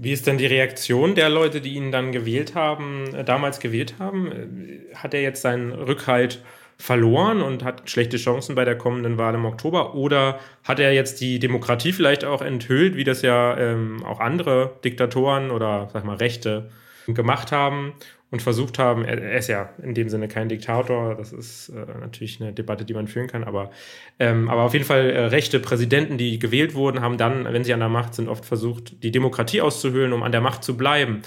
Speaker 6: Wie ist denn die Reaktion der Leute, die ihn dann gewählt haben, äh, damals gewählt haben? Äh, hat er jetzt seinen Rückhalt verloren und hat schlechte Chancen bei der kommenden Wahl im Oktober? Oder hat er jetzt die Demokratie vielleicht auch enthüllt, wie das ja ähm, auch andere Diktatoren oder sag mal Rechte gemacht haben und versucht haben, er, er, ist ja in dem Sinne kein Diktator, das ist äh, natürlich eine Debatte, die man führen kann, aber, ähm, aber auf jeden Fall äh, rechte Präsidenten, die gewählt wurden, haben dann, wenn sie an der Macht sind, oft versucht, die Demokratie auszuhöhlen, um an der Macht zu bleiben.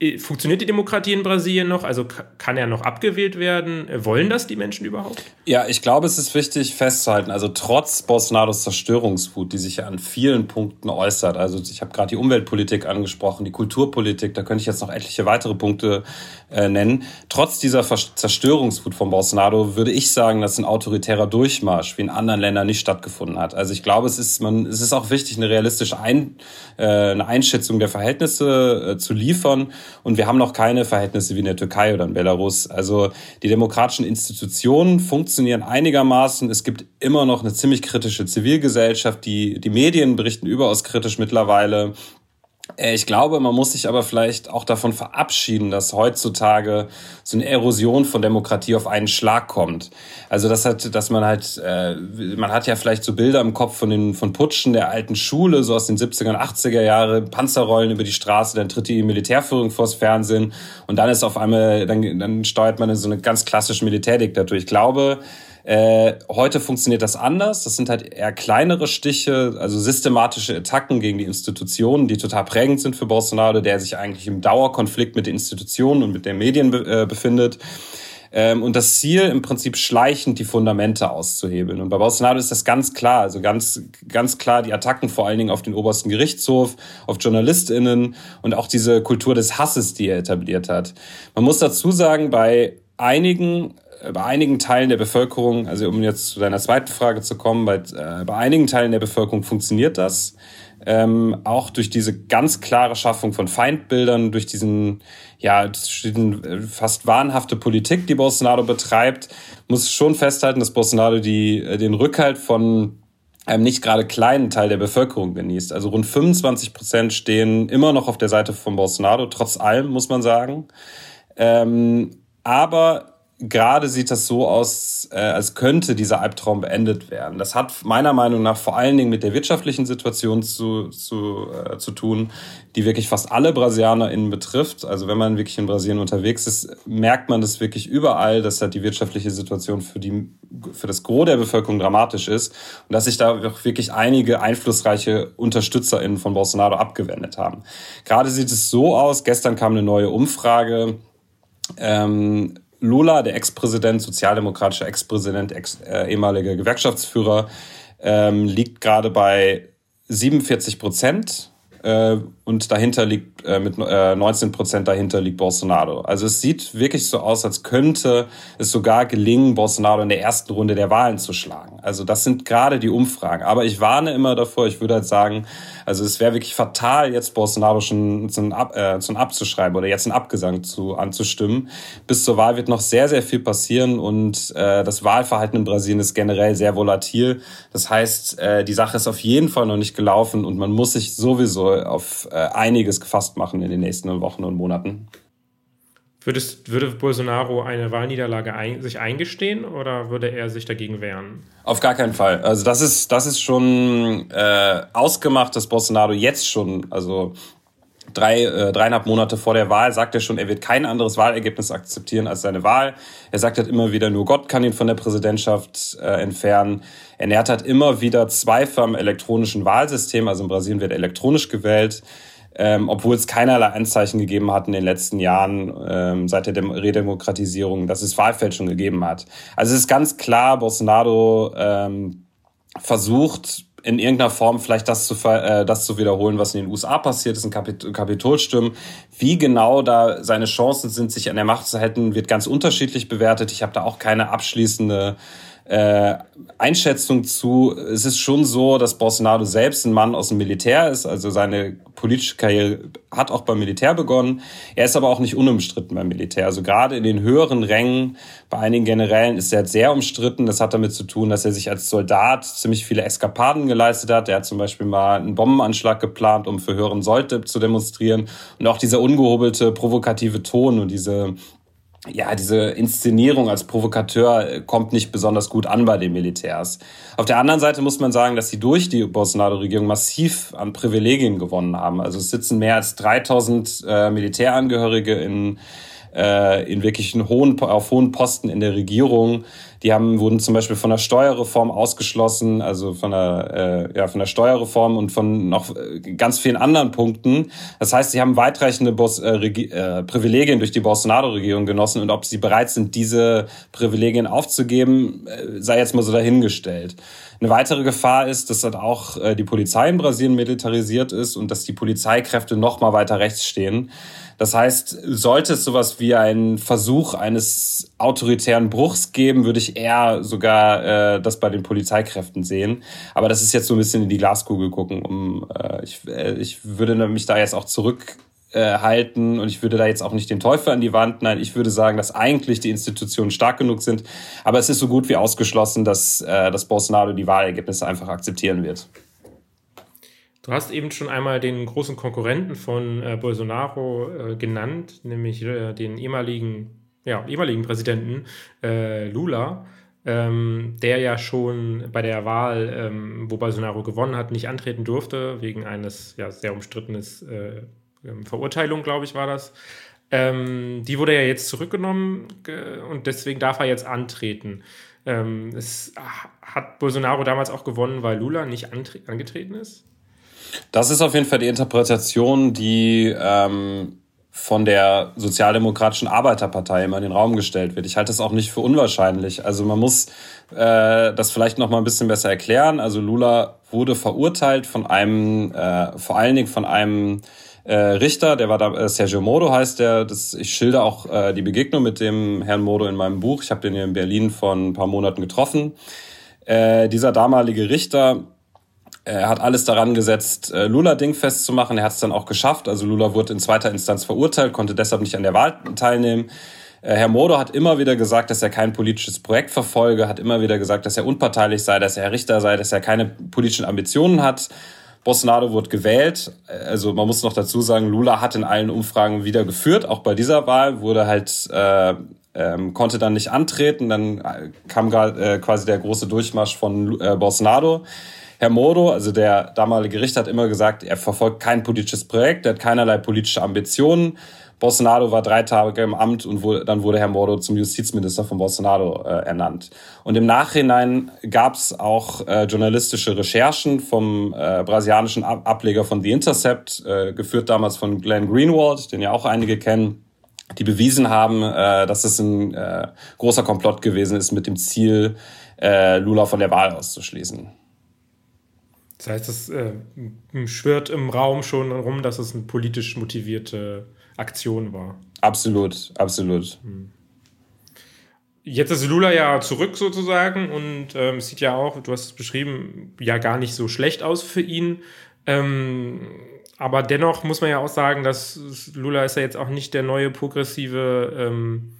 Speaker 6: Äh, funktioniert die Demokratie in Brasilien noch? Also kann er noch abgewählt werden? Äh, wollen das die Menschen überhaupt?
Speaker 9: Ja, ich glaube, es ist wichtig festzuhalten, also trotz Bolsonaros Zerstörungswut, die sich ja an vielen Punkten äußert, also ich habe gerade die Umweltpolitik angesprochen, die Kulturpolitik, da könnte ich jetzt noch etliche weitere Punkte äh, nennen. Trotz dieser Zerstörungswut von Bolsonaro würde ich sagen, dass ein autoritärer Durchmarsch wie in anderen Ländern nicht stattgefunden hat. Also ich glaube, es ist, man, es ist auch wichtig, eine realistische Ein, äh, eine Einschätzung der Verhältnisse äh, zu liefern und wir haben noch keine Verhältnisse wie in der Türkei oder in Belarus. Also die demokratischen Institutionen funktionieren einigermaßen. Es gibt immer noch eine ziemlich kritische Zivilgesellschaft. Die, die Medien berichten überaus kritisch mittlerweile. Äh, ich glaube, man muss sich aber vielleicht auch davon verabschieden, dass heutzutage so eine Erosion von Demokratie auf einen Schlag kommt. Also das hat, dass man halt, äh, man hat ja vielleicht so Bilder im Kopf von den von Putschen der alten Schule, so aus den 70er und 80er Jahre, Panzerrollen über die Straße, dann tritt die Militärführung vors Fernsehen und dann ist auf einmal, dann, dann steuert man in so eine ganz klassische Militärdiktatur. Ich glaube, äh, heute funktioniert das anders. Das sind halt eher kleinere Stiche, also systematische Attacken gegen die Institutionen, die total prägend sind für Bolsonaro, der sich eigentlich im Dauerkonflikt mit den Institutionen und mit den Medien be äh, befindet. Ähm, und das Ziel im Prinzip schleichend die Fundamente auszuhebeln. Und bei Bolsonaro ist das ganz klar, also ganz, ganz klar die Attacken vor allen Dingen auf den obersten Gerichtshof, auf JournalistInnen und auch diese Kultur des Hasses, die er etabliert hat. Man muss dazu sagen, bei einigen bei einigen Teilen der Bevölkerung, also um jetzt zu deiner zweiten Frage zu kommen, bei, äh, bei einigen Teilen der Bevölkerung funktioniert das. Ähm, auch durch diese ganz klare Schaffung von Feindbildern, durch diesen, ja, diesen äh, fast wahnhafte Politik, die Bolsonaro betreibt, muss schon festhalten, dass Bolsonaro die, äh, den Rückhalt von einem nicht gerade kleinen Teil der Bevölkerung genießt. Also rund 25 Prozent stehen immer noch auf der Seite von Bolsonaro, trotz allem, muss man sagen. Ähm, aber gerade sieht das so aus, äh, als könnte dieser Albtraum beendet werden. Das hat meiner Meinung nach vor allen Dingen mit der wirtschaftlichen Situation zu, zu, äh, zu tun, die wirklich fast alle BrasilianerInnen betrifft. Also wenn man wirklich in Brasilien unterwegs ist, merkt man das wirklich überall, dass halt die wirtschaftliche Situation für, die, für das Gros der Bevölkerung dramatisch ist und dass sich da auch wirklich einige einflussreiche UnterstützerInnen von Bolsonaro abgewendet haben. Gerade sieht es so aus, gestern kam eine neue Umfrage, ähm, Lula, der Ex-Präsident, sozialdemokratischer Ex-Präsident, ex, äh, ehemaliger Gewerkschaftsführer, ähm, liegt gerade bei 47 Prozent äh, und dahinter liegt äh, mit äh, 19 Prozent dahinter liegt Bolsonaro. Also es sieht wirklich so aus, als könnte es sogar gelingen, Bolsonaro in der ersten Runde der Wahlen zu schlagen. Also das sind gerade die Umfragen. Aber ich warne immer davor. Ich würde halt sagen, also es wäre wirklich fatal, jetzt Bolsonaro schon zu, Ab, äh, zu abzuschreiben oder jetzt einen Abgesang zu anzustimmen. Bis zur Wahl wird noch sehr sehr viel passieren und äh, das Wahlverhalten in Brasilien ist generell sehr volatil. Das heißt, äh, die Sache ist auf jeden Fall noch nicht gelaufen und man muss sich sowieso auf äh, einiges gefasst machen in den nächsten Wochen und Monaten.
Speaker 6: Würdest, würde Bolsonaro eine Wahlniederlage ein, sich eingestehen oder würde er sich dagegen wehren?
Speaker 9: Auf gar keinen Fall. Also das ist, das ist schon äh, ausgemacht, dass Bolsonaro jetzt schon, also drei, äh, dreieinhalb Monate vor der Wahl sagt er schon, er wird kein anderes Wahlergebnis akzeptieren als seine Wahl. Er sagt halt immer wieder, nur Gott kann ihn von der Präsidentschaft äh, entfernen. Er nährt halt immer wieder Zweifel am elektronischen Wahlsystem. Also in Brasilien wird elektronisch gewählt. Ähm, obwohl es keinerlei Anzeichen gegeben hat in den letzten Jahren ähm, seit der Dem Redemokratisierung, dass es Wahlfälschung gegeben hat. Also es ist ganz klar, Bolsonaro ähm, versucht in irgendeiner Form vielleicht das zu, äh, das zu wiederholen, was in den USA passiert ist, in Kapit Kapitolstimmen. Wie genau da seine Chancen sind, sich an der Macht zu halten, wird ganz unterschiedlich bewertet. Ich habe da auch keine abschließende äh, Einschätzung zu, es ist schon so, dass Bolsonaro selbst ein Mann aus dem Militär ist, also seine politische Karriere hat auch beim Militär begonnen. Er ist aber auch nicht unumstritten beim Militär. Also gerade in den höheren Rängen bei einigen Generälen ist er sehr umstritten. Das hat damit zu tun, dass er sich als Soldat ziemlich viele Eskapaden geleistet hat. Er hat zum Beispiel mal einen Bombenanschlag geplant, um für höheren Sollte zu demonstrieren. Und auch dieser ungehobelte, provokative Ton und diese ja, diese Inszenierung als Provokateur äh, kommt nicht besonders gut an bei den Militärs. Auf der anderen Seite muss man sagen, dass sie durch die Bolsonaro-Regierung massiv an Privilegien gewonnen haben. Also es sitzen mehr als 3000 äh, Militärangehörige in äh, in wirklichen hohen, auf hohen Posten in der Regierung. Die haben, wurden zum Beispiel von der Steuerreform ausgeschlossen, also von der, äh, ja, von der Steuerreform und von noch äh, ganz vielen anderen Punkten. Das heißt, sie haben weitreichende Bos äh, äh, Privilegien durch die Bolsonaro-Regierung genossen und ob sie bereit sind, diese Privilegien aufzugeben, äh, sei jetzt mal so dahingestellt. Eine weitere Gefahr ist, dass halt auch äh, die Polizei in Brasilien militarisiert ist und dass die Polizeikräfte noch mal weiter rechts stehen. Das heißt, sollte es sowas wie einen Versuch eines autoritären Bruchs geben, würde ich eher sogar äh, das bei den Polizeikräften sehen. Aber das ist jetzt so ein bisschen in die Glaskugel gucken. Um, äh, ich, äh, ich würde mich da jetzt auch zurück äh, halten und ich würde da jetzt auch nicht den Teufel an die Wand. Nein, ich würde sagen, dass eigentlich die Institutionen stark genug sind. Aber es ist so gut wie ausgeschlossen, dass, äh, dass Bolsonaro die Wahlergebnisse einfach akzeptieren wird.
Speaker 6: Du hast eben schon einmal den großen Konkurrenten von äh, Bolsonaro äh, genannt, nämlich äh, den ehemaligen, ja, ehemaligen Präsidenten äh, Lula, ähm, der ja schon bei der Wahl, ähm, wo Bolsonaro gewonnen hat, nicht antreten durfte, wegen eines ja, sehr umstrittenes äh, ähm, Verurteilung, glaube ich, war das. Ähm, die wurde ja jetzt zurückgenommen und deswegen darf er jetzt antreten. Ähm, es hat Bolsonaro damals auch gewonnen, weil Lula nicht angetreten ist?
Speaker 9: Das ist auf jeden Fall die Interpretation, die ähm, von der Sozialdemokratischen Arbeiterpartei immer in den Raum gestellt wird. Ich halte das auch nicht für unwahrscheinlich. Also man muss äh, das vielleicht noch mal ein bisschen besser erklären. Also Lula wurde verurteilt von einem, äh, vor allen Dingen von einem äh, Richter, der war da, äh, Sergio Moro heißt der. Das, ich schilder auch äh, die Begegnung mit dem Herrn Moro in meinem Buch. Ich habe den hier in Berlin vor ein paar Monaten getroffen. Äh, dieser damalige Richter er hat alles daran gesetzt, äh, Lula Ding festzumachen. Er hat es dann auch geschafft. Also Lula wurde in zweiter Instanz verurteilt, konnte deshalb nicht an der Wahl teilnehmen. Äh, Herr Modo hat immer wieder gesagt, dass er kein politisches Projekt verfolge, hat immer wieder gesagt, dass er unparteilich sei, dass er Richter sei, dass er keine politischen Ambitionen hat. Bolsonaro wurde gewählt. Also man muss noch dazu sagen, Lula hat in allen Umfragen wieder geführt. Auch bei dieser Wahl wurde halt äh, ähm, konnte dann nicht antreten. Dann äh, kam äh, quasi der große Durchmarsch von äh, Bolsonaro. Herr Moro, also der damalige Richter, hat immer gesagt, er verfolgt kein politisches Projekt, er hat keinerlei politische Ambitionen. Bolsonaro war drei Tage im Amt und wurde, dann wurde Herr Moro zum Justizminister von Bolsonaro äh, ernannt. Und im Nachhinein gab es auch äh, journalistische Recherchen vom äh, brasilianischen Ab Ableger von The Intercept, äh, geführt damals von Glenn Greenwald, den ja auch einige kennen, die bewiesen haben, äh, dass es ein äh, großer Komplott gewesen ist mit dem Ziel, Lula von der Wahl auszuschließen.
Speaker 6: Das heißt, es äh, schwirrt im Raum schon rum, dass es eine politisch motivierte Aktion war.
Speaker 9: Absolut, absolut. Hm.
Speaker 6: Jetzt ist Lula ja zurück sozusagen und ähm, es sieht ja auch, du hast es beschrieben, ja gar nicht so schlecht aus für ihn. Ähm, aber dennoch muss man ja auch sagen, dass Lula ist ja jetzt auch nicht der neue progressive ähm,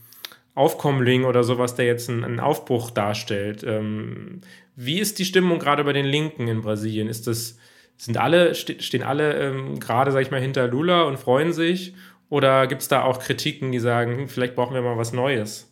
Speaker 6: Aufkommling oder sowas, der jetzt einen, einen Aufbruch darstellt. Ähm, wie ist die Stimmung gerade bei den Linken in Brasilien? Ist das, sind alle, stehen alle ähm, gerade, sag ich mal, hinter Lula und freuen sich? Oder gibt es da auch Kritiken, die sagen, hm, vielleicht brauchen wir mal was Neues?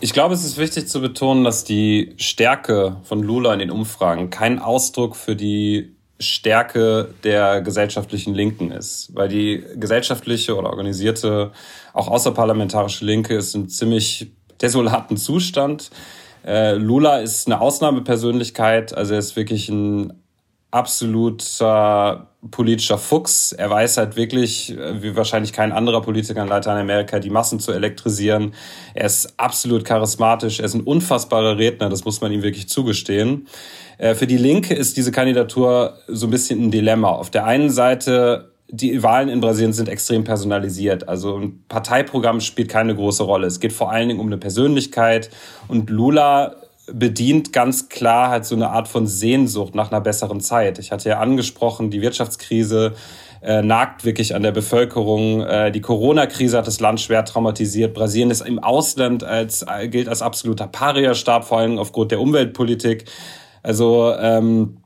Speaker 9: Ich glaube, es ist wichtig zu betonen, dass die Stärke von Lula in den Umfragen kein Ausdruck für die Stärke der gesellschaftlichen Linken ist, weil die gesellschaftliche oder organisierte, auch außerparlamentarische Linke ist im ziemlich desolaten Zustand. Äh, Lula ist eine Ausnahmepersönlichkeit, also er ist wirklich ein absoluter politischer Fuchs. Er weiß halt wirklich, äh, wie wahrscheinlich kein anderer Politiker in Lateinamerika, die Massen zu elektrisieren. Er ist absolut charismatisch, er ist ein unfassbarer Redner, das muss man ihm wirklich zugestehen. Äh, für die Linke ist diese Kandidatur so ein bisschen ein Dilemma. Auf der einen Seite die Wahlen in Brasilien sind extrem personalisiert. Also ein Parteiprogramm spielt keine große Rolle. Es geht vor allen Dingen um eine Persönlichkeit. Und Lula bedient ganz klar halt so eine Art von Sehnsucht nach einer besseren Zeit. Ich hatte ja angesprochen, die Wirtschaftskrise äh, nagt wirklich an der Bevölkerung. Äh, die Corona-Krise hat das Land schwer traumatisiert. Brasilien ist im Ausland als äh, gilt als absoluter Paria-Stab, vor allem aufgrund der Umweltpolitik. Also ähm,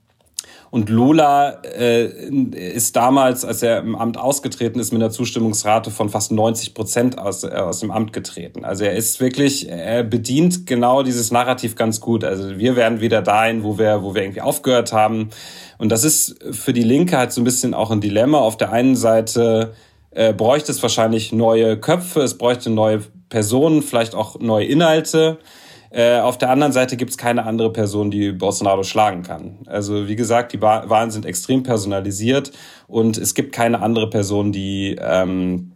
Speaker 9: Und Lula äh, ist damals, als er im Amt ausgetreten ist, mit einer Zustimmungsrate von fast 90 Prozent aus, äh, aus dem Amt getreten. Also er ist wirklich, er bedient genau dieses Narrativ ganz gut. Also wir werden wieder dahin, wo wir, wo wir irgendwie aufgehört haben. Und das ist für die Linke halt so ein bisschen auch ein Dilemma. Auf der einen Seite äh, bräuchte es wahrscheinlich neue Köpfe, es bräuchte neue Personen, vielleicht auch neue Inhalte. Äh, auf der anderen Seite gibt es keine andere Person, die Bolsonaro schlagen kann. Also wie gesagt, die Wahlen sind extrem personalisiert und es gibt keine andere Person, die, ähm,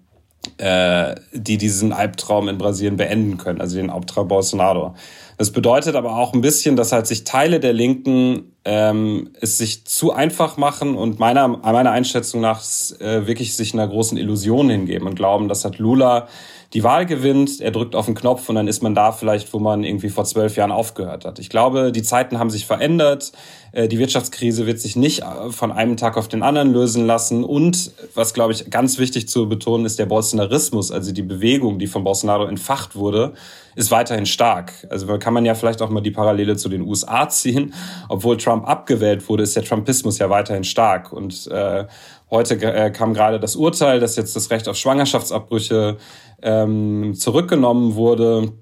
Speaker 9: äh, die diesen Albtraum in Brasilien beenden können, also den Albtraum Bolsonaro. Das bedeutet aber auch ein bisschen, dass halt sich Teile der Linken ähm, es sich zu einfach machen und meiner, meiner Einschätzung nach äh, wirklich sich einer großen Illusion hingeben und glauben, dass hat Lula die Wahl gewinnt, er drückt auf den Knopf und dann ist man da vielleicht, wo man irgendwie vor zwölf Jahren aufgehört hat. Ich glaube, die Zeiten haben sich verändert. Äh, die Wirtschaftskrise wird sich nicht äh, von einem Tag auf den anderen lösen lassen. Und was, glaube ich, ganz wichtig zu betonen ist, der Bolsonarismus, also die Bewegung, die von Bolsonaro entfacht wurde, ist weiterhin stark. Also kann man ja vielleicht auch mal die Parallele zu den USA ziehen. Obwohl Trump abgewählt wurde, ist der Trumpismus ja weiterhin stark. Und äh, heute äh, kam gerade das Urteil, dass jetzt das Recht auf Schwangerschaftsabbrüche ähm, zurückgenommen wurde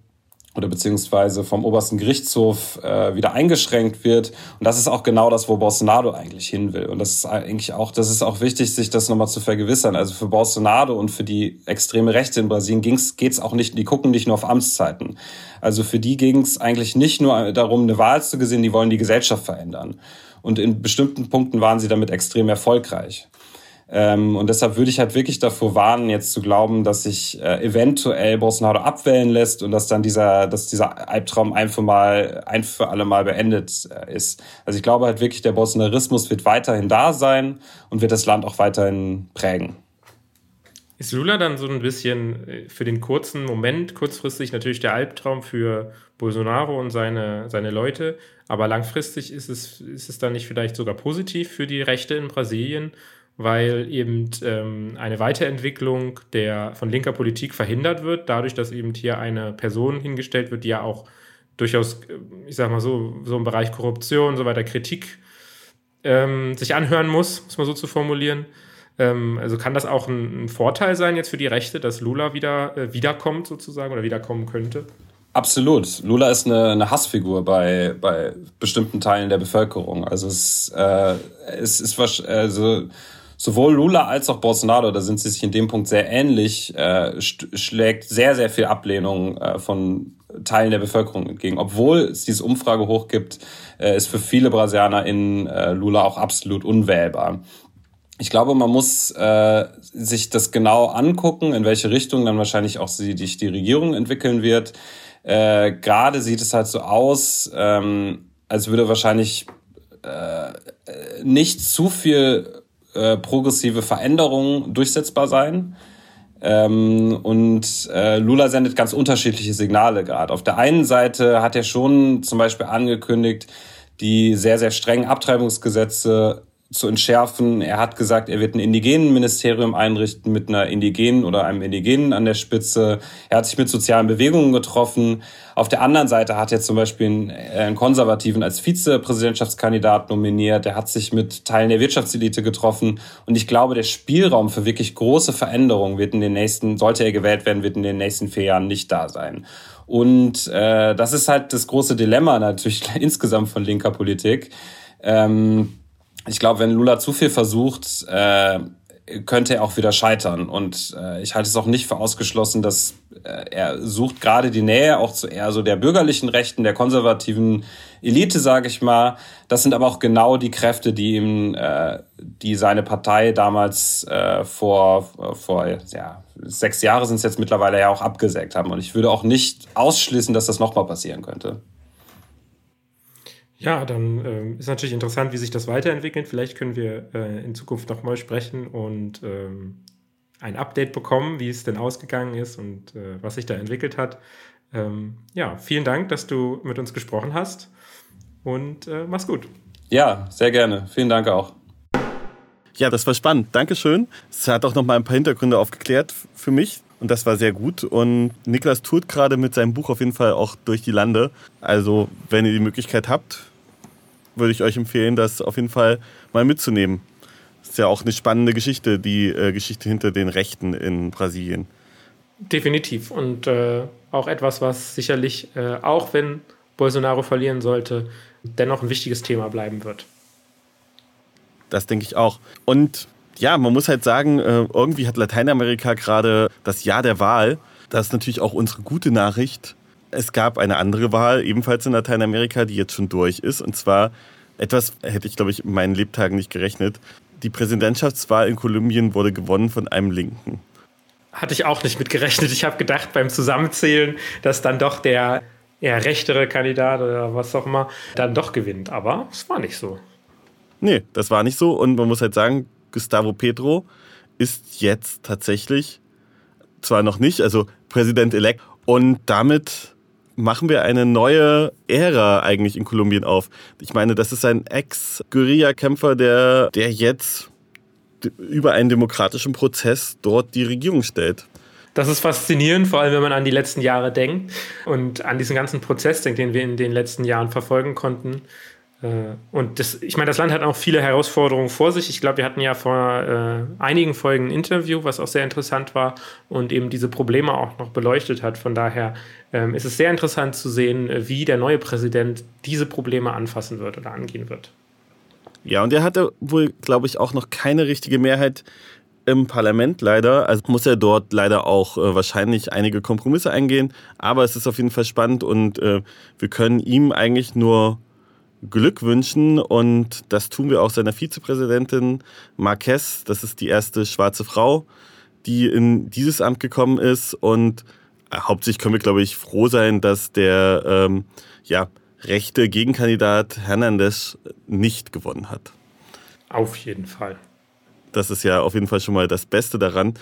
Speaker 9: oder beziehungsweise vom obersten Gerichtshof äh, wieder eingeschränkt wird. Und das ist auch genau das, wo Bolsonaro eigentlich hin will. Und das ist eigentlich auch, das ist auch wichtig, sich das nochmal zu vergewissern. Also für Bolsonaro und für die extreme Rechte in Brasilien ging's, geht's auch nicht, die gucken nicht nur auf Amtszeiten. Also für die ging's eigentlich nicht nur darum, eine Wahl zu gewinnen, die wollen die Gesellschaft verändern. Und in bestimmten Punkten waren sie damit extrem erfolgreich. Ähm, und deshalb würde ich halt wirklich davor warnen, jetzt zu glauben, dass sich äh, eventuell Bolsonaro abwählen lässt und dass dann dieser, dass dieser Albtraum ein für, mal, ein für alle Mal beendet äh, ist. Also ich glaube halt wirklich, der Bolsonarismus wird weiterhin da sein und wird das Land auch weiterhin prägen.
Speaker 6: Ist Lula dann so ein bisschen äh, für den kurzen Moment, kurzfristig natürlich der Albtraum für Bolsonaro und seine, seine Leute, aber langfristig ist es, ist es dann nicht vielleicht sogar positiv für die Rechte in Brasilien weil eben ähm, eine Weiterentwicklung der von linker Politik verhindert wird, dadurch, dass eben hier eine Person hingestellt wird, die ja auch durchaus, äh, ich sag mal so, so im Bereich Korruption und so weiter Kritik ähm, sich anhören muss, muss man so zu formulieren. Ähm, also kann das auch ein, ein, Vorteil sein jetzt für die Rechte, dass Lula wieder äh, wiederkommt sozusagen oder wiederkommen könnte?
Speaker 9: Absolut. Lula ist eine, eine Hassfigur bei, bei bestimmten Teilen der Bevölkerung. Also es, äh, es ist also sowohl Lula als auch Bolsonaro, da sind sie sich in dem Punkt sehr ähnlich, äh, schlägt sehr, sehr viel Ablehnung äh, von Teilen der Bevölkerung entgegen. Obwohl es diese Umfrage hoch gibt, äh, ist für viele Brasilianer in äh, Lula auch absolut unwählbar. Ich glaube, man muss äh, sich das genau angucken, in welche Richtung dann wahrscheinlich auch sich die, die Regierung entwickeln wird. Äh, Gerade sieht es halt so aus, ähm, als würde wahrscheinlich äh, nicht zu viel äh, progressive Veränderungen durchsetzbar sein. Ähm, und äh, Lula sendet ganz unterschiedliche Signale gerade. Auf der einen Seite hat er schon zum Beispiel angekündigt, die sehr, sehr strengen Abtreibungsgesetze zu entschärfen. Er hat gesagt, er wird ein indigenen Ministerium einrichten mit einer Indigenen oder einem Indigenen an der Spitze. Er hat sich mit sozialen Bewegungen getroffen. Auf der anderen Seite hat er zum Beispiel einen, äh, einen Konservativen als Vizepräsidentschaftskandidat nominiert. Er hat sich mit Teilen der Wirtschaftselite getroffen. Und ich glaube, der Spielraum für wirklich große Veränderungen wird in den nächsten, sollte er gewählt werden, wird in den nächsten vier Jahren nicht da sein. Und äh, das ist halt das große Dilemma natürlich insgesamt von linker Politik. Ähm, ich glaube, wenn Lula zu viel versucht, äh, könnte er auch wieder scheitern. Und äh, ich halte es auch nicht für ausgeschlossen, dass äh, er sucht gerade die Nähe auch zu eher so der bürgerlichen Rechten, der konservativen Elite, sage ich mal. Das sind aber auch genau die Kräfte, die ihm, äh, die seine Partei damals äh, vor vor ja sechs Jahre sind es jetzt mittlerweile ja auch abgesägt haben. Und ich würde auch nicht ausschließen, dass das nochmal passieren könnte.
Speaker 6: Ja, dann äh, ist natürlich interessant, wie sich das weiterentwickelt. Vielleicht können wir äh, in Zukunft nochmal sprechen und ähm, ein Update bekommen, wie es denn ausgegangen ist und äh, was sich da entwickelt hat. Ähm, ja, vielen Dank, dass du mit uns gesprochen hast und äh, mach's gut.
Speaker 9: Ja, sehr gerne. Vielen Dank auch.
Speaker 7: Ja, das war spannend. Dankeschön. Es hat auch noch mal ein paar Hintergründe aufgeklärt für mich. Und das war sehr gut. Und Niklas tut gerade mit seinem Buch auf jeden Fall auch durch die Lande. Also, wenn ihr die Möglichkeit habt, würde ich euch empfehlen, das auf jeden Fall mal mitzunehmen. Das ist ja auch eine spannende Geschichte, die äh, Geschichte hinter den Rechten in Brasilien.
Speaker 6: Definitiv. Und äh, auch etwas, was sicherlich, äh, auch wenn Bolsonaro verlieren sollte, dennoch ein wichtiges Thema bleiben wird.
Speaker 7: Das denke ich auch. Und ja, man muss halt sagen, äh, irgendwie hat Lateinamerika gerade das Jahr der Wahl. Das ist natürlich auch unsere gute Nachricht. Es gab eine andere Wahl, ebenfalls in Lateinamerika, die jetzt schon durch ist. Und zwar etwas, hätte ich, glaube ich, in meinen Lebtagen nicht gerechnet. Die Präsidentschaftswahl in Kolumbien wurde gewonnen von einem Linken.
Speaker 6: Hatte ich auch nicht mit gerechnet. Ich habe gedacht beim Zusammenzählen, dass dann doch der eher rechtere Kandidat oder was auch immer dann doch gewinnt. Aber es war nicht so.
Speaker 7: Nee, das war nicht so. Und man muss halt sagen, Gustavo Petro ist jetzt tatsächlich zwar noch nicht, also Präsident-elect. Und damit machen wir eine neue Ära eigentlich in Kolumbien auf. Ich meine, das ist ein Ex-Guerilla-Kämpfer, der, der jetzt über einen demokratischen Prozess dort die Regierung stellt.
Speaker 6: Das ist faszinierend, vor allem wenn man an die letzten Jahre denkt und an diesen ganzen Prozess denkt, den wir in den letzten Jahren verfolgen konnten. Äh, und das, ich meine, das Land hat auch viele Herausforderungen vor sich. Ich glaube, wir hatten ja vor äh, einigen Folgen ein Interview, was auch sehr interessant war und eben diese Probleme auch noch beleuchtet hat. Von daher ähm, ist es sehr interessant zu sehen, wie der neue Präsident diese Probleme anfassen wird oder angehen wird.
Speaker 7: Ja, und er hatte wohl, glaube ich, auch noch keine richtige Mehrheit im Parlament leider. Also muss er dort leider auch äh, wahrscheinlich einige Kompromisse eingehen. Aber es ist auf jeden Fall spannend und äh, wir können ihm eigentlich nur Glück wünschen und das tun wir auch seiner Vizepräsidentin Marquez. Das ist die erste schwarze Frau, die in dieses Amt gekommen ist und äh, hauptsächlich können wir, glaube ich, froh sein, dass der ähm, ja, rechte Gegenkandidat Hernandez nicht gewonnen hat.
Speaker 6: Auf jeden Fall.
Speaker 7: Das ist ja auf jeden Fall schon mal das Beste daran.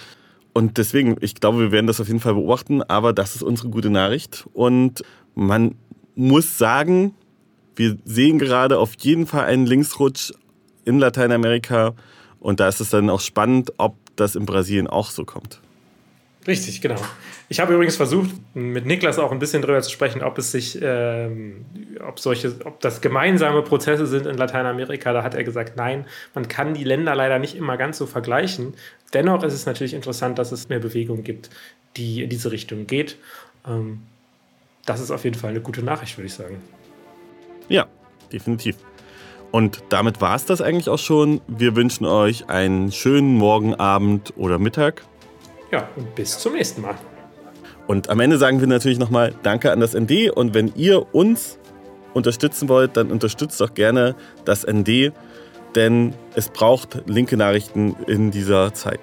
Speaker 7: Und deswegen, ich glaube, wir werden das auf jeden Fall beobachten, aber das ist unsere gute Nachricht. Und man muss sagen, wir sehen gerade auf jeden Fall einen Linksrutsch in Lateinamerika und da ist es dann auch spannend, ob das in Brasilien auch so kommt.
Speaker 6: Richtig, genau. Ich habe übrigens versucht, mit Niklas auch ein bisschen darüber zu sprechen, ob es sich, ähm, ob solche, ob das gemeinsame Prozesse sind in Lateinamerika. Da hat er gesagt, nein, man kann die Länder leider nicht immer ganz so vergleichen. Dennoch ist es natürlich interessant, dass es mehr Bewegung gibt, die in diese Richtung geht. Ähm, das ist auf jeden Fall eine gute Nachricht, würde ich sagen.
Speaker 7: Ja, definitiv. Und damit war es das eigentlich auch schon. Wir wünschen euch einen schönen Morgen, Abend oder Mittag.
Speaker 6: Ja, und bis zum nächsten Mal.
Speaker 7: Und am Ende sagen wir natürlich nochmal Danke an das ND. Und wenn ihr uns unterstützen wollt, dann unterstützt doch gerne das ND, denn es braucht linke Nachrichten in dieser Zeit.